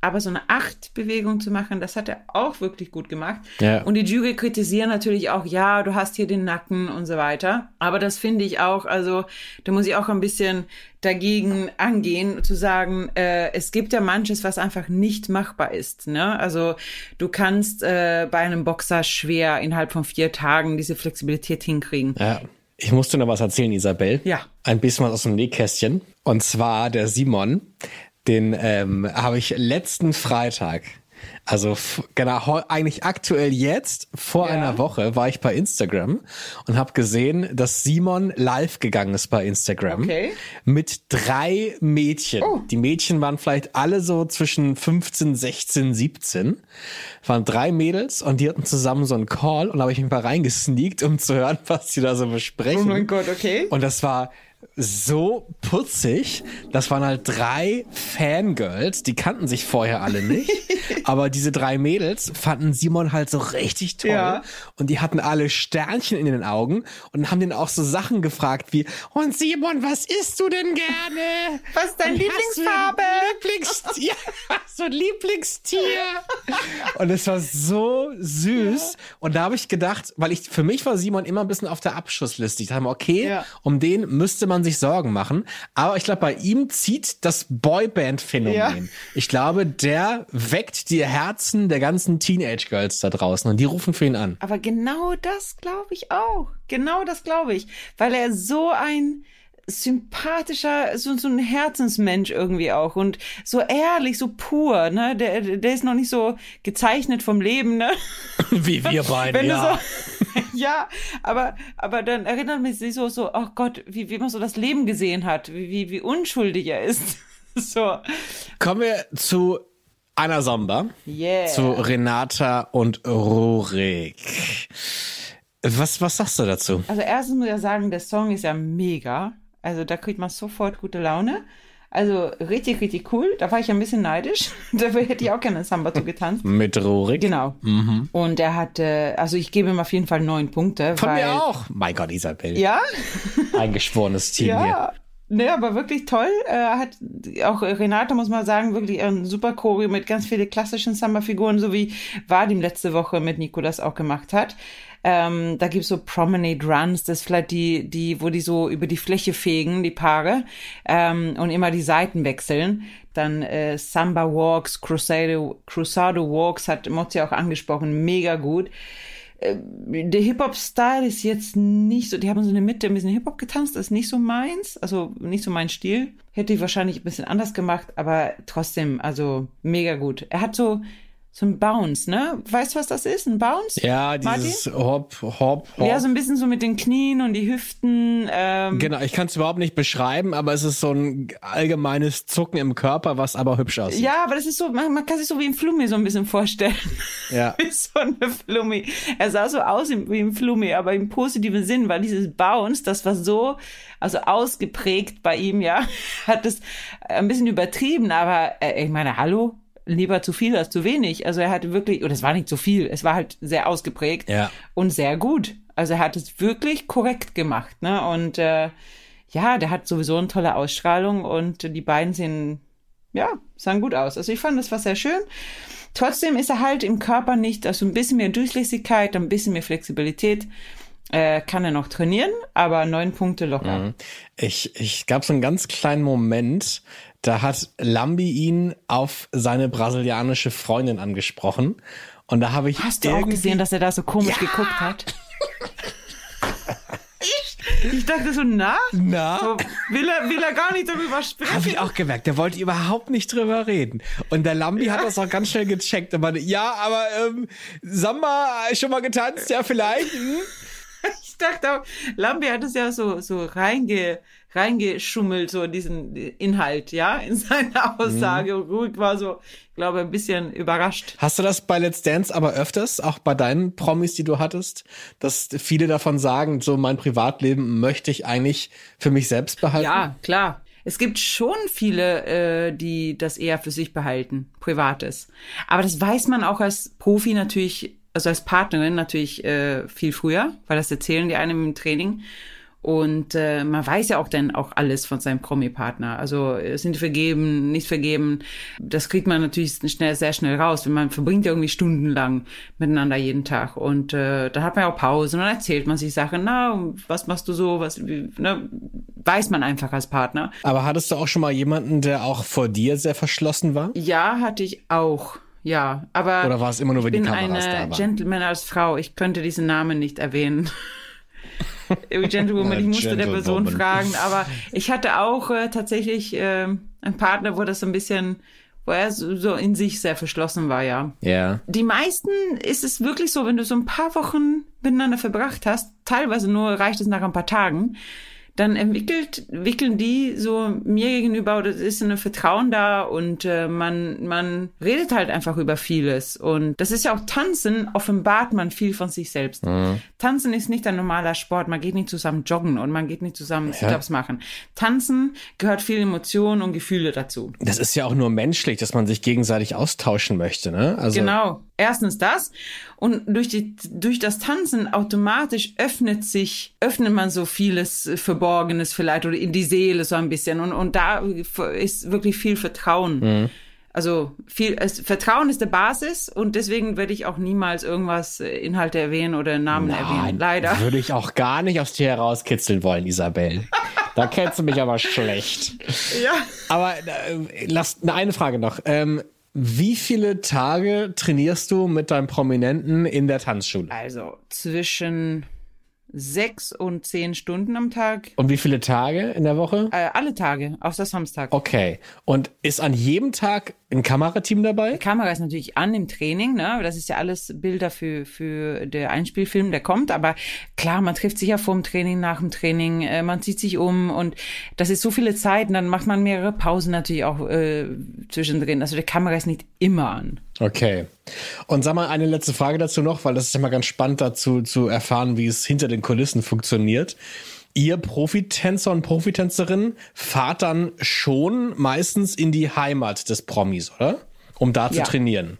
Aber so eine Acht-Bewegung zu machen, das hat er auch wirklich gut gemacht. Ja. Und die Jury kritisieren natürlich auch, ja, du hast hier den Nacken und so weiter. Aber das finde ich auch, also da muss ich auch ein bisschen dagegen angehen, zu sagen, äh, es gibt ja manches, was einfach nicht machbar ist. Ne? Also du kannst äh, bei einem Boxer schwer innerhalb von vier Tagen diese Flexibilität hinkriegen. Ja. Ich musste noch was erzählen, Isabel. Ja. Ein bisschen was aus dem Nähkästchen. Und zwar der Simon, den ähm, habe ich letzten Freitag, also genau, eigentlich aktuell jetzt, vor Ja. einer Woche, war ich bei Instagram und habe gesehen, dass Simon live gegangen ist bei Instagram Okay. mit drei Mädchen. Oh. Die Mädchen waren vielleicht alle so zwischen 15, 16, 17. Waren drei Mädels und die hatten zusammen so einen Call und da habe ich mich mal reingesneakt, um zu hören, was die da so besprechen. Oh mein Gott, okay. Und das war so putzig. Das waren halt drei Fangirls, die kannten sich vorher alle nicht. aber diese drei Mädels fanden Simon halt so richtig toll. Ja. Und die hatten alle Sternchen in den Augen und haben den auch so Sachen gefragt wie, und Simon, was isst du denn gerne? Was ist deine Und Lieblingsfarbe? Lieblingstier? Du ein Lieblingstier? Und es war so süß. Und da habe ich gedacht, weil ich, für mich war Simon immer ein bisschen auf der Abschussliste. Ich dachte mir, okay, Ja. um den müsste man sich Sorgen machen. Aber ich glaube, bei ihm zieht das Boyband-Phänomen. Ja. Ich glaube, der weckt die Herzen der ganzen Teenage-Girls da draußen und die rufen für ihn an. Aber genau das glaube ich auch. Genau das glaube ich. Weil er so ein sympathischer, so, so ein Herzensmensch irgendwie auch und so ehrlich, so pur, ne? Der, der ist noch nicht so gezeichnet vom Leben, ne? Wie wir beide, ja. so, ja, aber, aber dann erinnert mich sich so, so, oh Gott, wie, wie man so das Leben gesehen hat, wie, wie, wie unschuldig er ist. So, Kommen wir zu Anna Somber. yeah. zu Renata und Rurik. Was, was sagst du dazu? Also erstens muss ich ja sagen, der Song ist ja mega. Also da kriegt man sofort gute Laune. Also richtig, richtig cool. Da war ich ein bisschen neidisch. Dafür hätte ich auch gerne Samba zu getanzt. Mit Rurik? Genau. Und er hatte, also ich gebe ihm auf jeden Fall neun Punkte. Von weil, mir auch. Mein Gott, Isabel. Ja, Eingeschworenes Team hier. ja. Ne, aber wirklich toll. Er hat auch Renate, muss man sagen, wirklich ein super Choreo mit ganz vielen klassischen Samba-Figuren, so wie Vadim letzte Woche mit Nikolas auch gemacht hat. Ähm, da gibt's so Promenade Runs, das ist vielleicht die, die, wo die so über die Fläche fegen, die Paare, ähm, und immer die Seiten wechseln. Dann äh, Samba Walks, Crusado, Crusado Walks hat Mozzi auch angesprochen, mega gut der Hip-Hop-Style ist jetzt nicht so, die haben so in der Mitte ein bisschen Hip-Hop getanzt, das ist nicht so meins, also nicht so mein Stil. Hätte ich wahrscheinlich ein bisschen anders gemacht, aber trotzdem, also mega gut. Er hat so, so ein Bounce, ne? Weißt du, was das ist? Ein Bounce? Ja, dieses Hop, Hop, Hop. Ja, so ein bisschen so mit den Knien und die Hüften. Ähm, Genau, ich kann es überhaupt nicht beschreiben, aber es ist so ein allgemeines Zucken im Körper, was aber hübsch aussieht. ja, aber das ist so, man, man kann sich so wie ein Flummi so ein bisschen vorstellen. Ja. wie so eine Flummi. Er sah so aus wie ein Flummi, aber im positiven Sinn, weil dieses Bounce, das war so, also ausgeprägt bei ihm, ja, hat es ein bisschen übertrieben, aber äh, ich meine, hallo? Lieber zu viel als zu wenig. Also er hatte wirklich, oder es war nicht zu viel, es war halt sehr ausgeprägt Ja. und sehr gut. Also er hat es wirklich korrekt gemacht, ne? Und äh, ja, der hat sowieso eine tolle Ausstrahlung und die beiden sehen, ja, sahen gut aus. Also ich fand, das war sehr schön. Trotzdem ist er halt im Körper nicht, also ein bisschen mehr Durchlässigkeit, ein bisschen mehr Flexibilität. Äh, kann er noch trainieren, aber neun Punkte locker. Ich, ich gab so einen ganz kleinen Moment, da hat Lambi ihn auf seine brasilianische Freundin angesprochen. Und da habe ich Hast du auch gesehen, dass er da so komisch geguckt hat? ich, ich dachte so, na? Na? So, will, er, will er gar nicht darüber sprechen? Habe ich auch gemerkt, der wollte überhaupt nicht drüber reden. Und der Lambi hat das auch ganz schnell gecheckt. Und meinte, ja, aber ähm, Samba schon mal getanzt? Ja, vielleicht. Hm? Dachte auch, Lambi hat es ja so, so reinge, reingeschummelt, so diesen Inhalt, ja, in seiner Aussage. Mhm. Ruhig war so, ich glaube, ein bisschen überrascht. Hast du das bei Let's Dance aber öfters, auch bei deinen Promis, die du hattest, dass viele davon sagen, so mein Privatleben möchte ich eigentlich für mich selbst behalten? Ja, klar. Es gibt schon viele, äh, die das eher für sich behalten, Privates. Aber das weiß man auch als Profi natürlich, also als Partnerin natürlich äh, viel früher, weil das erzählen die einem im Training. Und äh, man weiß ja auch dann auch alles von seinem Promi-Partner. Also äh, sind vergeben, nicht vergeben. Das kriegt man natürlich schnell, sehr schnell raus. Wenn man verbringt ja irgendwie stundenlang miteinander jeden Tag. Und äh, dann hat man ja auch Pause und dann erzählt man sich Sachen. Na, was machst du so? Was wie, ne? weiß man einfach als Partner. Aber hattest du auch schon mal jemanden, der auch vor dir sehr verschlossen war? Ja, hatte ich auch. Ja, aber Oder war es immer nur, wenn ich die Kameras eine da waren? Gentleman als Frau. Ich könnte diesen Namen nicht erwähnen. Gentlewoman, ich musste der Person fragen, aber ich hatte auch äh, tatsächlich äh, einen Partner, wo das so ein bisschen, wo er so, so in sich sehr verschlossen war, ja. Ja. Die meisten ist es wirklich so, wenn du so ein paar Wochen miteinander verbracht hast, teilweise nur reicht es nach ein paar Tagen, dann entwickelt, entwickeln die so mir gegenüber oder es ist ein Vertrauen da und äh, man, man redet halt einfach über vieles. Und das ist ja auch Tanzen, offenbart man viel von sich selbst. Tanzen ist nicht ein normaler Sport, man geht nicht zusammen joggen und man geht nicht zusammen Sit-Ups machen. Tanzen gehört viel Emotion und Gefühle dazu. Das ist ja auch nur menschlich, dass man sich gegenseitig austauschen möchte, ne? Also, Genau. Erstens das. Und durch die, durch das Tanzen automatisch öffnet sich, öffnet man so vieles äh, Verborgenes vielleicht oder in die Seele so ein bisschen. Und, und da ist wirklich viel Vertrauen. Also viel, es, Vertrauen ist der Basis und deswegen werde ich auch niemals irgendwas äh, Inhalte erwähnen oder Namen erwähnen. Leider. Würde ich auch gar nicht aus dir herauskitzeln wollen, Isabel. Da kennst du mich aber schlecht. Ja. Aber äh, lass eine Frage noch. Ähm, wie viele Tage trainierst du mit deinem Prominenten in der Tanzschule? Also zwischen sechs und zehn Stunden am Tag. Und wie viele Tage in der Woche? Äh, alle Tage, außer Samstag. Okay. Und ist an jedem Tag ein Kamerateam dabei? Die Kamera ist natürlich an im Training, ne? Das ist ja alles Bilder für, für der Einspielfilm, der kommt. Aber klar, man trifft sich ja vor dem Training, nach dem Training, äh, man zieht sich um und das ist so viele Zeit und dann macht man mehrere Pausen natürlich auch äh, zwischendrin. Also die Kamera ist nicht immer an. Okay. Und sag mal eine letzte Frage dazu noch, weil das ist immer ganz spannend dazu zu erfahren, wie es hinter den Kulissen funktioniert. Ihr Profitänzer und Profitänzerinnen fahrt dann schon meistens in die Heimat des Promis, oder? Um da zu Ja. trainieren.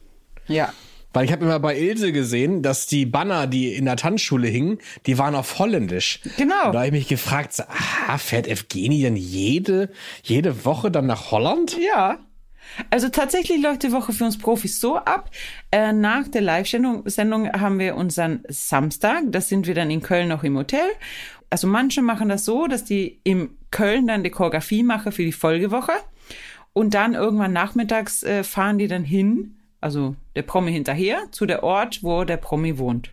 Ja. Weil ich habe immer bei Ilse gesehen, dass die Banner, die in der Tanzschule hingen, die waren auf Holländisch. Genau. Und da habe ich mich gefragt, so, aha, fährt Evgeni denn jede, jede Woche dann nach Holland? Ja. Also tatsächlich läuft die Woche für uns Profis so ab. Äh, nach der Live-Sendung Sendung haben wir unseren Samstag. Das sind wir dann in Köln noch im Hotel. Also manche machen das so, dass die im Köln dann die Choreografie machen für die Folgewoche. Und dann irgendwann nachmittags äh, fahren die dann hin, also der Promi hinterher, zu der Ort, wo der Promi wohnt.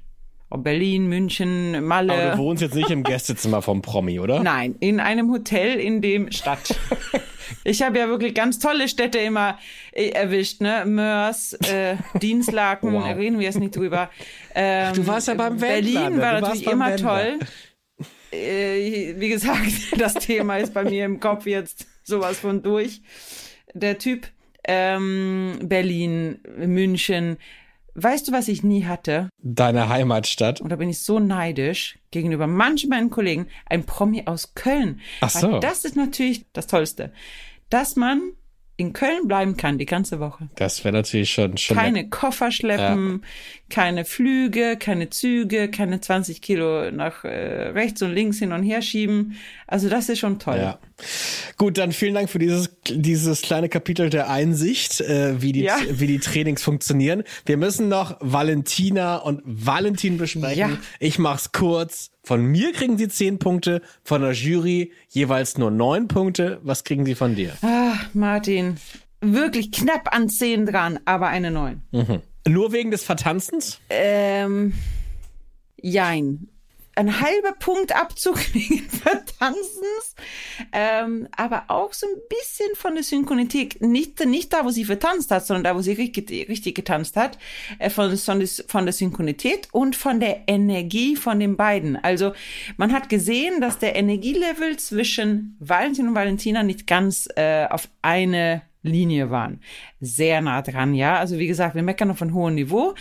Berlin, München, Malle. Aber du wohnst jetzt nicht im Gästezimmer vom Promi, oder? Nein, in einem Hotel in dem Stadt. Ich habe ja wirklich ganz tolle Städte immer äh, erwischt, ne? Mörs, äh, Dienstlaken, Wow. reden wir jetzt nicht drüber. Ähm, Du warst ja beim Wendler, Berlin ne? war Du warst natürlich immer Wendler. toll. Äh, wie gesagt, das Thema ist bei mir im Kopf jetzt sowas von durch. Der Typ ähm, Berlin, München. Weißt du, was ich nie hatte? Deine Heimatstadt. Und da bin ich so neidisch gegenüber manchen meinen Kollegen, ein Promi aus Köln. Ach so. Weil das ist natürlich das Tollste, dass man in Köln bleiben kann die ganze Woche. Das wäre natürlich schon, schon Keine Koffer schleppen, keine Flüge, keine Züge, keine 20 Kilo nach äh, rechts und links hin und her schieben. Also das ist schon toll. Ja. Gut, dann vielen Dank für dieses, dieses kleine Kapitel der Einsicht, äh, wie, die, Ja. wie die Trainings funktionieren. Wir müssen noch Valentina und Valentin besprechen. Ja. Ich mach's kurz. Von mir kriegen sie zehn Punkte, von der Jury jeweils nur neun Punkte. Was kriegen sie von dir? Ah, Martin, wirklich knapp an 10 dran, aber eine 9. Nur wegen des Vertanzens? Ähm, jein. Ein halber Punkt Abzug wegen Vertanzens, ähm, aber auch so ein bisschen von der Synchronität. Nicht, nicht da, wo sie vertanzt hat, sondern da, wo sie richtig, richtig getanzt hat, äh, von, von der Synchronität und von der Energie von den beiden. Also man hat gesehen, dass der Energielevel zwischen Valentin und Valentina nicht ganz äh, auf eine Linie waren. Sehr nah dran, ja. Also wie gesagt, wir meckern noch von hohem Niveau,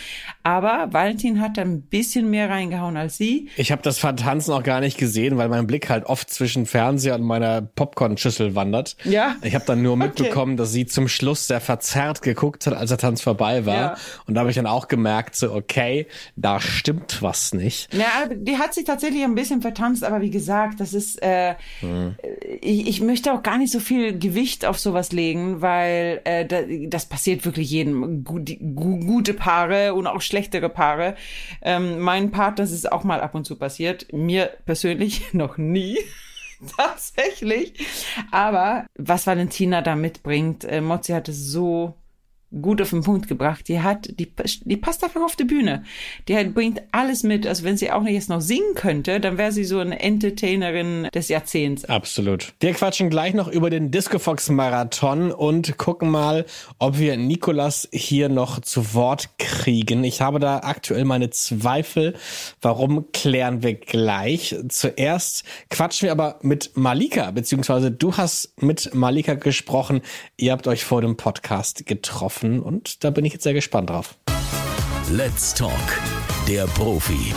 aber Valentin hat ein bisschen mehr reingehauen als sie. Ich habe das Vertanzen auch gar nicht gesehen, weil mein Blick halt oft zwischen Fernseher und meiner Popcorn-Schüssel wandert. Ja. Ich habe dann nur mitbekommen, okay. dass sie zum Schluss sehr verzerrt geguckt hat, als der Tanz vorbei war. Ja. Und da habe ich dann auch gemerkt, so okay, da stimmt was nicht. Ja, die hat sich tatsächlich ein bisschen vertanzt, aber wie gesagt, das ist, äh, hm. ich, ich möchte auch gar nicht so viel Gewicht auf sowas legen, weil weil äh, da, das passiert wirklich jedem. Gut, gu, gute Paare und auch schlechtere Paare. Ähm, mein Part, das ist auch mal ab und zu passiert. Mir persönlich noch nie. Tatsächlich. Aber was Valentina da mitbringt, äh, Mozzi hat so gut auf den Punkt gebracht. Die hat, die, die passt einfach auf die Bühne. Die hat, bringt alles mit. Also wenn sie auch nicht jetzt noch singen könnte, dann wäre sie so eine Entertainerin des Jahrzehnts. Absolut. Wir quatschen gleich noch über den Disco Fox Marathon und gucken mal, ob wir Nikolas hier noch zu Wort kriegen. Ich habe da aktuell meine Zweifel. Warum klären wir gleich? Zuerst quatschen wir aber mit Malika, beziehungsweise du hast mit Malika gesprochen. Ihr habt euch vor dem Podcast getroffen treffen und da bin ich jetzt sehr gespannt drauf. Let's Talk, der Profi.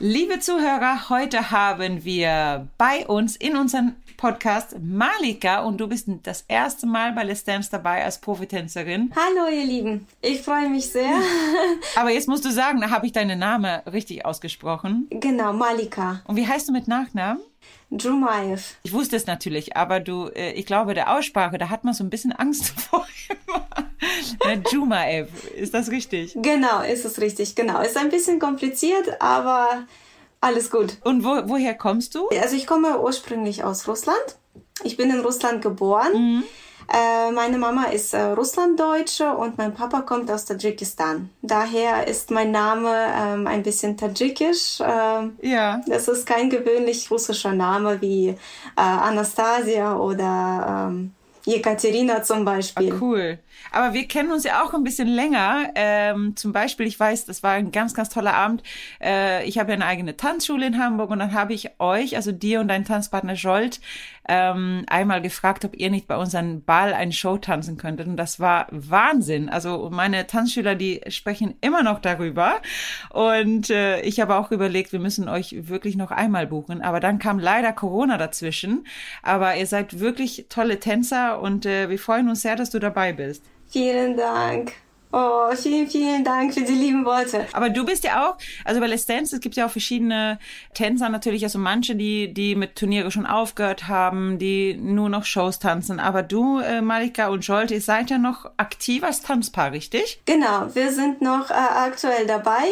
Liebe Zuhörer, heute haben wir bei uns in unserem Podcast Malika und du bist das erste Mal bei Let's Dance dabei als Profitänzerin. Hallo ihr Lieben, ich freue mich sehr. Aber jetzt musst du sagen, da habe ich deinen Namen richtig ausgesprochen. Genau, Malika. Und wie heißt du mit Nachnamen? Jumaev. Ich wusste es natürlich, aber du, äh, ich glaube, der Aussprache, da hat man so ein bisschen Angst vor. Jumaev, ist das richtig? Genau, ist es richtig, genau. Ist ein bisschen kompliziert, aber alles gut. Und wo, woher kommst du? Also ich komme ursprünglich aus Russland. Ich bin in Russland geboren. Mhm. Äh, meine Mama ist äh, Russlanddeutsche und mein Papa kommt aus Tadschikistan. Daher ist mein Name ähm, ein bisschen tadschikisch. Äh, ja. Das ist kein gewöhnlich russischer Name wie äh, Anastasia oder ähm, Jekaterina zum Beispiel. Ah, cool. Aber wir kennen uns ja auch ein bisschen länger. Ähm, zum Beispiel, ich weiß, das war ein ganz, ganz toller Abend. Äh, ich habe ja eine eigene Tanzschule in Hamburg und dann habe ich euch, also dir und deinen Tanzpartner Jolt, ähm, einmal gefragt, ob ihr nicht bei unserem Ball eine Show tanzen könntet. Und das war Wahnsinn. Also meine Tanzschüler, die sprechen immer noch darüber. Und äh, ich habe auch überlegt, wir müssen euch wirklich noch einmal buchen. Aber dann kam leider Corona dazwischen. Aber ihr seid wirklich tolle Tänzer und äh, wir freuen uns sehr, dass du dabei bist. Vielen Dank. Oh, vielen, vielen Dank für die lieben Worte. Aber du bist ja auch, also bei Let's Dance, es gibt ja auch verschiedene Tänzer natürlich, also manche, die, die mit Turniere schon aufgehört haben, die nur noch Shows tanzen. Aber du, äh, Malika und Scholt, ihr seid ja noch aktiv als Tanzpaar, richtig? Genau, wir sind noch äh, aktuell dabei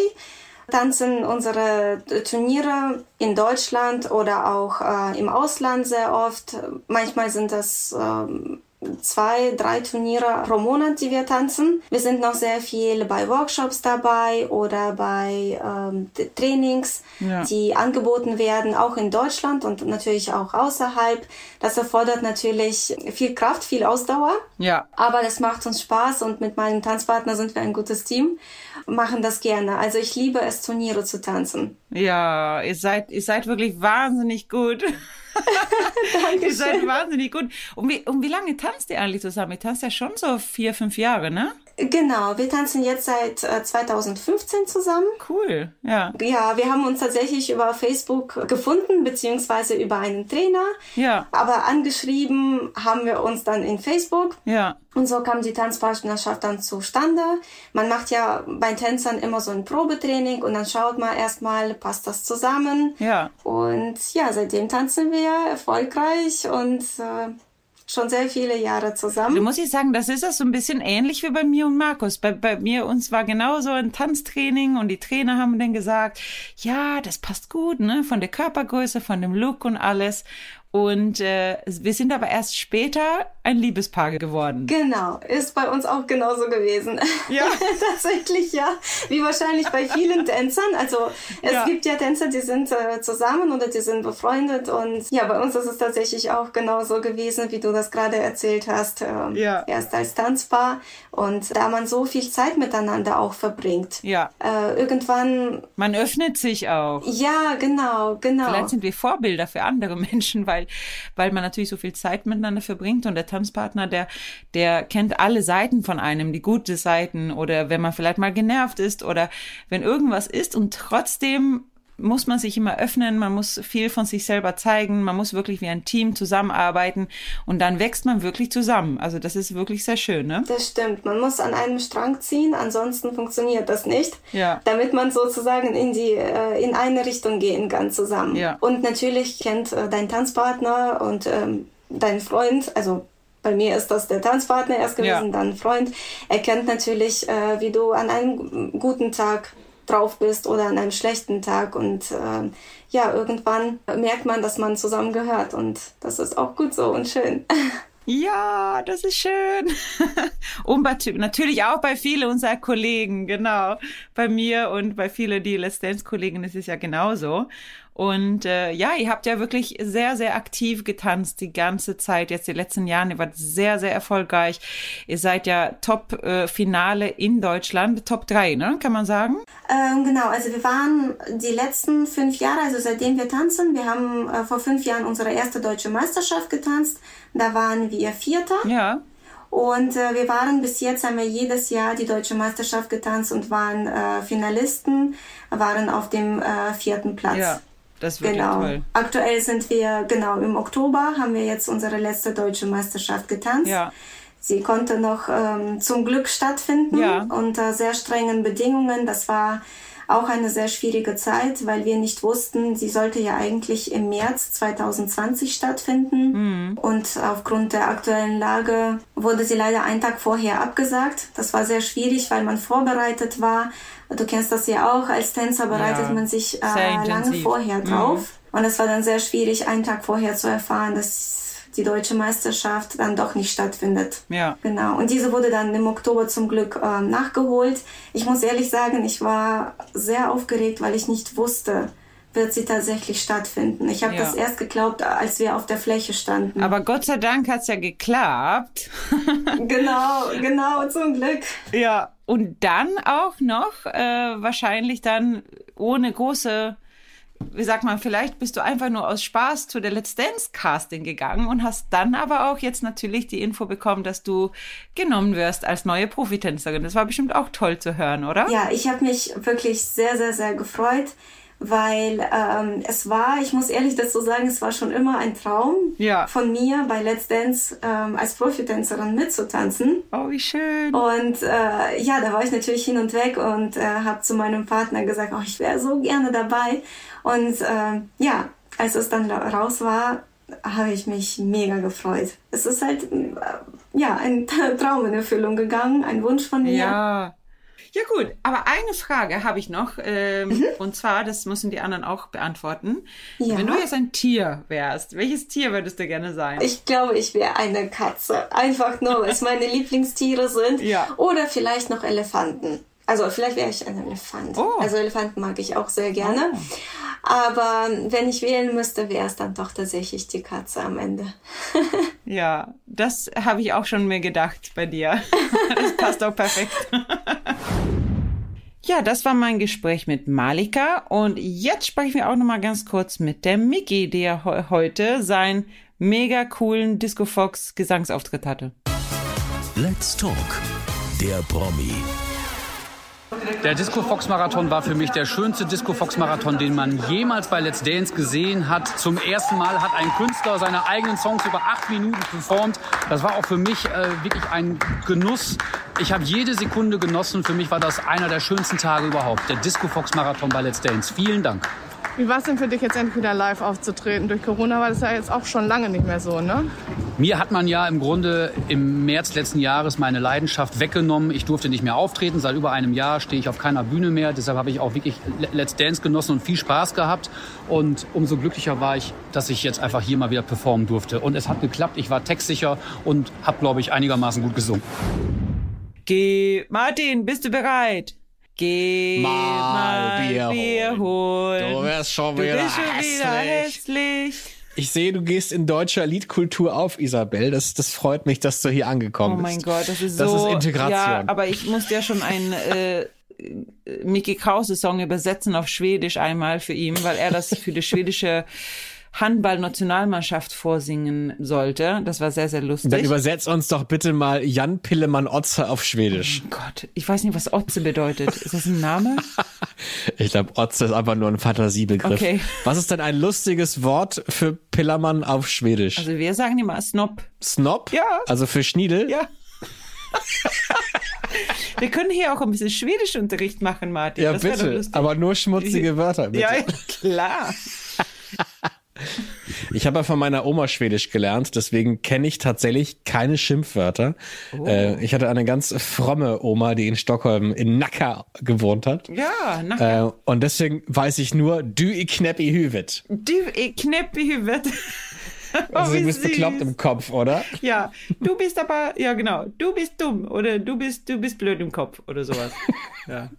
tanzen unsere Turniere in Deutschland oder auch äh, im Ausland sehr oft. Manchmal sind das ähm, zwei, drei Turniere pro Monat, die wir tanzen. Wir sind noch sehr viel bei Workshops dabei oder bei ähm, Trainings, ja. die angeboten werden, auch in Deutschland und natürlich auch außerhalb. Das erfordert natürlich viel Kraft, viel Ausdauer. Ja. Aber das macht uns Spaß und mit meinem Tanzpartner sind wir ein gutes Team, machen das gerne. Also ich liebe es, Turniere zu tanzen. Ja, ihr seid, ihr seid wirklich wahnsinnig gut. ihr seid wahnsinnig gut. Und wie, und wie lange tanzt ihr eigentlich zusammen? Ihr tanzt ja schon so vier, fünf Jahre, ne? Genau, wir tanzen jetzt seit äh, 2015 zusammen. Cool, ja. Ja, wir haben uns tatsächlich über Facebook gefunden, beziehungsweise über einen Trainer. Ja. Aber angeschrieben haben wir uns dann in Facebook. Ja. Und so kam die Tanzpartnerschaft dann zustande. Man macht ja bei Tänzern immer so ein Probetraining und dann schaut man erstmal, passt das zusammen. Ja. Und ja, seitdem tanzen wir erfolgreich und äh, schon sehr viele Jahre zusammen. Du musst ich sagen, das ist ja so ein bisschen ähnlich wie bei mir und Markus. Bei, bei mir, uns war genauso ein Tanztraining und die Trainer haben dann gesagt, ja, das passt gut, ne, von der Körpergröße, von dem Look und alles. Und äh, wir sind aber erst später ein Liebespaar geworden. Genau, ist bei uns auch genauso gewesen. Ja. Tatsächlich, ja. Wie wahrscheinlich bei vielen Tänzern. Also es Ja. gibt ja Tänzer, die sind äh, zusammen oder die sind befreundet. Und ja, bei uns ist es tatsächlich auch genauso gewesen, wie du das gerade erzählt hast. Ähm, Ja. Erst als Tanzpaar. Und da man so viel Zeit miteinander auch verbringt. Ja. Äh, irgendwann, Man öffnet sich auch. ja, genau, genau. Vielleicht sind wir Vorbilder für andere Menschen, weil, weil man natürlich so viel Zeit miteinander verbringt und der Tanzpartner, der, der kennt alle Seiten von einem, die gute Seiten oder wenn man vielleicht mal genervt ist oder wenn irgendwas ist und trotzdem muss man sich immer öffnen, man muss viel von sich selber zeigen, man muss wirklich wie ein Team zusammenarbeiten und dann wächst man wirklich zusammen. Also das ist wirklich sehr schön, ne? Das stimmt. Man muss an einem Strang ziehen, ansonsten funktioniert das nicht. Ja. Damit man sozusagen in die äh, in eine Richtung gehen kann zusammen. Ja. Und natürlich kennt äh, dein Tanzpartner und ähm, dein Freund, also bei mir ist das der Tanzpartner erst gewesen, Ja. dann Freund. Er kennt natürlich, äh, wie du an einem guten Tag drauf bist oder an einem schlechten Tag und äh, ja, irgendwann merkt man, dass man zusammengehört und das ist auch gut so und schön. Ja, das ist schön. Und bei, natürlich auch bei vielen unserer Kollegen, genau. Bei mir und bei vielen, die Let's Dance-Kollegen ist es ja genauso. Und äh, ja, ihr habt ja wirklich sehr, sehr aktiv getanzt die ganze Zeit, jetzt die letzten Jahre. Ihr wart sehr, sehr erfolgreich. Ihr seid ja Top-Finale in Deutschland, Top 3, ne? Kann man sagen? Ähm, genau, also wir waren die letzten fünf Jahre, also seitdem wir tanzen, wir haben äh, vor fünf Jahren unsere erste deutsche Meisterschaft getanzt. Da waren wir Vierter. Ja. Und äh, wir waren bis jetzt, haben wir jedes Jahr die deutsche Meisterschaft getanzt und waren äh, Finalisten, waren auf dem äh, vierten Platz. Ja. Das wirklich Genau. toll. Aktuell sind wir, genau, im Oktober haben wir jetzt unsere letzte deutsche Meisterschaft getanzt. Ja. Sie konnte noch ähm, zum Glück stattfinden Ja. unter sehr strengen Bedingungen. Das war auch eine sehr schwierige Zeit, weil wir nicht wussten, sie sollte ja eigentlich im März 2020 stattfinden. Und aufgrund der aktuellen Lage wurde sie leider einen Tag vorher abgesagt. Das war sehr schwierig, weil man vorbereitet war. Du kennst das ja auch, als Tänzer bereitet Ja, man sich äh, lange vorher Mhm. drauf. Und es war dann sehr schwierig, einen Tag vorher zu erfahren, dass die deutsche Meisterschaft dann doch nicht stattfindet. Ja. Genau. Und diese wurde dann im Oktober zum Glück ähm, nachgeholt. Ich muss ehrlich sagen, ich war sehr aufgeregt, weil ich nicht wusste, wird sie tatsächlich stattfinden. Ich habe Ja. das erst geglaubt, als wir auf der Fläche standen. Aber Gott sei Dank hat's ja geklappt. genau, genau, zum Glück. Ja, und dann auch noch äh, wahrscheinlich dann ohne große, wie sagt man, vielleicht bist du einfach nur aus Spaß zu der Let's Dance Casting gegangen und hast dann aber auch jetzt natürlich die Info bekommen, dass du genommen wirst als neue Profitänzerin. Das war bestimmt auch toll zu hören, oder? Ja, ich habe mich wirklich sehr, sehr, sehr gefreut, weil ähm, es war, ich muss ehrlich dazu sagen, es war schon immer ein Traum Ja. von mir, bei Let's Dance ähm, als Profitänzerin mitzutanzen. Oh, wie schön. Und äh, ja, da war ich natürlich hin und weg und äh, habe zu meinem Partner gesagt, oh, ich wäre so gerne dabei. Und äh, ja, als es dann ra- raus war, habe ich mich mega gefreut. Es ist halt äh, ja ein Traum in Erfüllung gegangen, ein Wunsch von mir. Ja. Ja gut, aber eine Frage habe ich noch, ähm, und zwar, das müssen die anderen auch beantworten. Ja. Wenn du jetzt ein Tier wärst, welches Tier würdest du gerne sein? Ich glaube, ich wäre eine Katze. Einfach nur, weil es meine Lieblingstiere sind. Ja. Oder vielleicht noch Elefanten. Also vielleicht wäre ich ein Elefant. Oh. Also Elefanten mag ich auch sehr gerne. Aber wenn ich wählen müsste, wäre es dann doch tatsächlich die Katze am Ende. Ja, das habe ich auch schon mir gedacht bei dir. Das passt auch perfekt. Ja, das war mein Gespräch mit Malika und jetzt sprechen wir auch noch mal ganz kurz mit der Miki, der he- heute seinen mega coolen Disco Fox Gesangsauftritt hatte. Let's Talk. Der Promi. Der Disco Fox Marathon war für mich der schönste Disco Fox Marathon, den man jemals bei Let's Dance gesehen hat. Zum ersten Mal hat ein Künstler seine eigenen Songs über acht Minuten performt. Das war auch für mich äh, wirklich ein Genuss. Ich habe jede Sekunde genossen. Für mich war das einer der schönsten Tage überhaupt. Der Disco Fox Marathon bei Let's Dance. Vielen Dank. Wie war es denn für dich jetzt endlich wieder live aufzutreten? Durch Corona war das ja jetzt auch schon lange nicht mehr so, ne? Mir hat man ja im Grunde im März letzten Jahres meine Leidenschaft weggenommen. Ich durfte nicht mehr auftreten. Seit über einem Jahr stehe ich auf keiner Bühne mehr. Deshalb habe ich auch wirklich Let's Dance genossen und viel Spaß gehabt. Und umso glücklicher war ich, dass ich jetzt einfach hier mal wieder performen durfte. Und es hat geklappt. Ich war textsicher und habe, glaube ich, einigermaßen gut gesungen. Geh, Martin, bist du bereit? Geh Mal mal Bier Bier, holen. Du wirst schon Du wieder bist schon wieder hässlich. hässlich. Ich sehe, du gehst in deutscher Liedkultur auf, Isabel. Das, das freut mich, dass du hier angekommen Oh bist. mein Gott, das ist so. Das ist Integration. Ja, aber ich musste ja schon einen äh, Mickey Krause Song übersetzen auf Schwedisch einmal für ihn, weil er das für die schwedische Handball-Nationalmannschaft vorsingen sollte. Das war sehr, sehr lustig. Dann übersetz uns doch bitte mal Jan Pillemann Otze auf Schwedisch. Gott, ich weiß nicht, was Otze bedeutet. Ist das ein Name? Ich glaube, Otze ist einfach nur ein Fantasiebegriff. Okay. Was ist denn ein lustiges Wort für Pillermann auf Schwedisch? Also wir sagen immer Snob. Snob? Ja. Also für Schniedel? Ja. wir können hier auch ein bisschen Schwedischunterricht machen, Martin. Ja, das bitte. Aber nur schmutzige Wörter, bitte. Ja, klar. Ich habe ja von meiner Oma Schwedisch gelernt, deswegen kenne ich tatsächlich keine Schimpfwörter. Oh. Äh, ich hatte eine ganz fromme Oma, die in Stockholm in Nacka gewohnt hat. Ja, na, Äh, und deswegen weiß ich nur, du i knäppi hüvet. du i huvudet. Also Oh, du bist bekloppt süß. im Kopf, oder? Ja, du bist aber, ja genau, du bist dumm oder du bist, du bist blöd im Kopf oder sowas. Ja.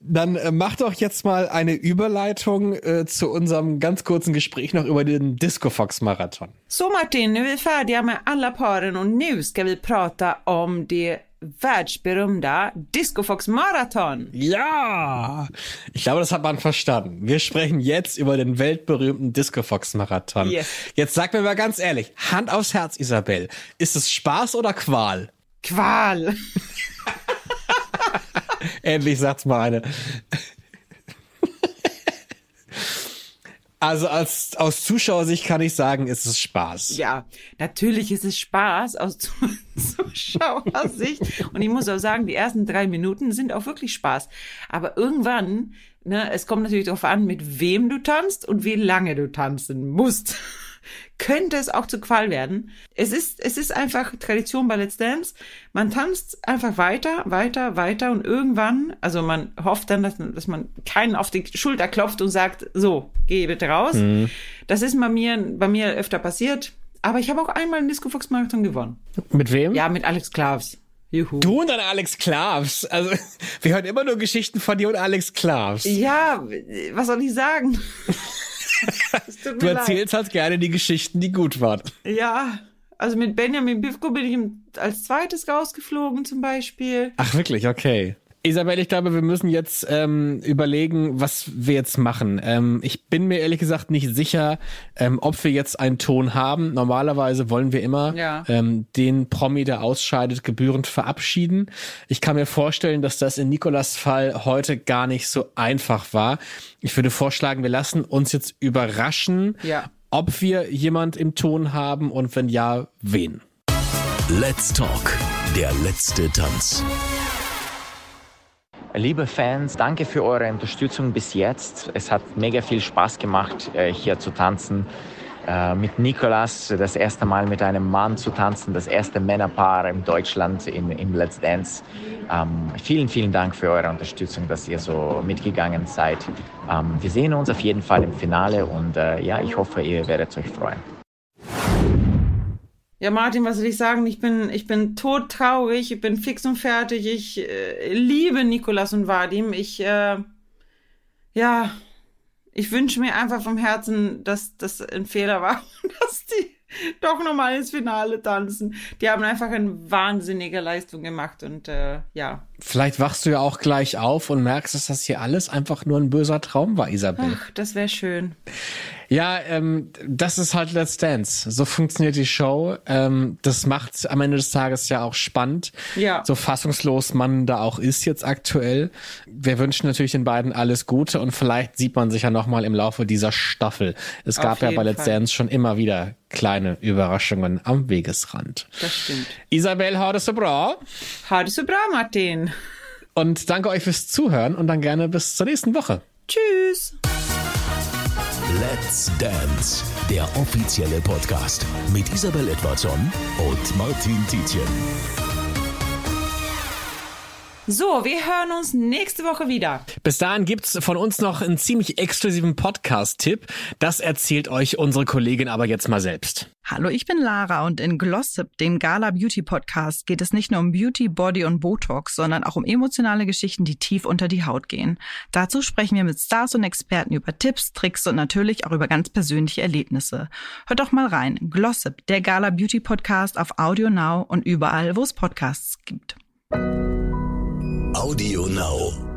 Dann äh, mach doch jetzt mal eine Überleitung äh, zu unserem ganz kurzen Gespräch noch über den Disco Fox Marathon. Så Martin, nu är vi färdiga med alla paren och nu ska vi prata om det världsberömda Disco Fox Marathon. Ja! Ich glaube, das hat man verstanden. Wir sprechen jetzt über den weltberühmten Disco Fox Marathon. Yes. Jetzt sag mir mal ganz ehrlich, Hand aufs Herz, Isabel. Ist es Spaß oder Qual? Qual. Endlich sagt's mal eine. Also als, aus Zuschauersicht kann ich sagen, es ist Spaß. Ja, natürlich ist es Spaß aus Zu- Zuschauersicht. Und ich muss auch sagen, die ersten drei Minuten sind auch wirklich Spaß. Aber irgendwann, ne, es kommt natürlich darauf an, mit wem du tanzt und wie lange du tanzen musst. Könnte es auch zu Qual werden. Es ist, es ist einfach Tradition bei Let's Dance. Man tanzt einfach weiter, weiter, weiter und irgendwann, also man hofft dann, dass, dass man keinen auf die Schulter klopft und sagt, so, geh bitte raus. Das ist bei mir, bei mir öfter passiert. Aber ich habe auch einmal einen Disco Fox Marathon gewonnen. Mit wem? Ja, mit Alex Klavs. Juhu. Du und dann Alex Klavs. Also, wir hören immer nur Geschichten von dir und Alex Klavs. Ja, was soll ich sagen? Du mir leid. erzählst halt gerne die Geschichten, die gut waren. Ja, also mit Benjamin Bivko bin ich als zweites rausgeflogen zum Beispiel. Ach wirklich, okay. Isabel, ich glaube, wir müssen jetzt ähm, überlegen, was wir jetzt machen. Ähm, ich bin mir ehrlich gesagt nicht sicher, ähm, ob wir jetzt einen Ton haben. Normalerweise wollen wir immer Ja. ähm, den Promi, der ausscheidet, gebührend verabschieden. Ich kann mir vorstellen, dass das in Nikolas Fall heute gar nicht so einfach war. Ich würde vorschlagen, wir lassen uns jetzt überraschen, Ja. ob wir jemand im Ton haben und wenn ja, wen. Let's Talk, der letzte Tanz. Liebe Fans, danke für eure Unterstützung bis jetzt. Es hat mega viel Spaß gemacht, äh, hier zu tanzen. Äh, Mit Nikolas das erste Mal mit einem Mann zu tanzen, das erste Männerpaar in Deutschland in, im Let's Dance. Ähm, vielen, vielen Dank für eure Unterstützung, dass ihr so mitgegangen seid. Ähm, wir sehen uns auf jeden Fall im Finale und äh, ja, ich hoffe, ihr werdet euch freuen. Ja, Martin, was soll ich sagen? Ich bin, ich bin todtraurig, ich bin fix und fertig. Ich äh, liebe Nikolas und Vadim. Ich, äh, ja, ich wünsche mir einfach vom Herzen, dass das ein Fehler war, dass die doch nochmal ins Finale tanzen. Die haben einfach eine wahnsinnige Leistung gemacht und äh, ja. Vielleicht wachst du ja auch gleich auf und merkst, dass das hier alles einfach nur ein böser Traum war, Isabel. Ach, das wäre schön. Ja, ähm, das ist halt Let's Dance. So funktioniert die Show. Ähm, das macht am Ende des Tages ja auch spannend. Ja. So fassungslos man da auch ist jetzt aktuell. Wir wünschen natürlich den beiden alles Gute und vielleicht sieht man sich ja nochmal im Laufe dieser Staffel. Es Auf gab ja bei Let's Fall. Dance schon immer wieder kleine Überraschungen am Wegesrand. Das stimmt. Isabel, hau das so bra. Ha det så bra, Martin. Und danke euch fürs Zuhören und dann gerne bis zur nächsten Woche. Tschüss. Let's Dance, der offizielle Podcast mit Isabel Edwardson und Martin Tietjen. So, wir hören uns nächste Woche wieder. Bis dahin gibt's von uns noch einen ziemlich exklusiven Podcast-Tipp. Das erzählt euch unsere Kollegin aber jetzt mal selbst. Hallo, ich bin Lara und in Glossip, dem Gala Beauty Podcast, geht es nicht nur um Beauty, Body und Botox, sondern auch um emotionale Geschichten, die tief unter die Haut gehen. Dazu sprechen wir mit Stars und Experten über Tipps, Tricks und natürlich auch über ganz persönliche Erlebnisse. Hört doch mal rein. Glossip, der Gala Beauty Podcast auf Audio Now und überall, wo es Podcasts gibt. Audio Now.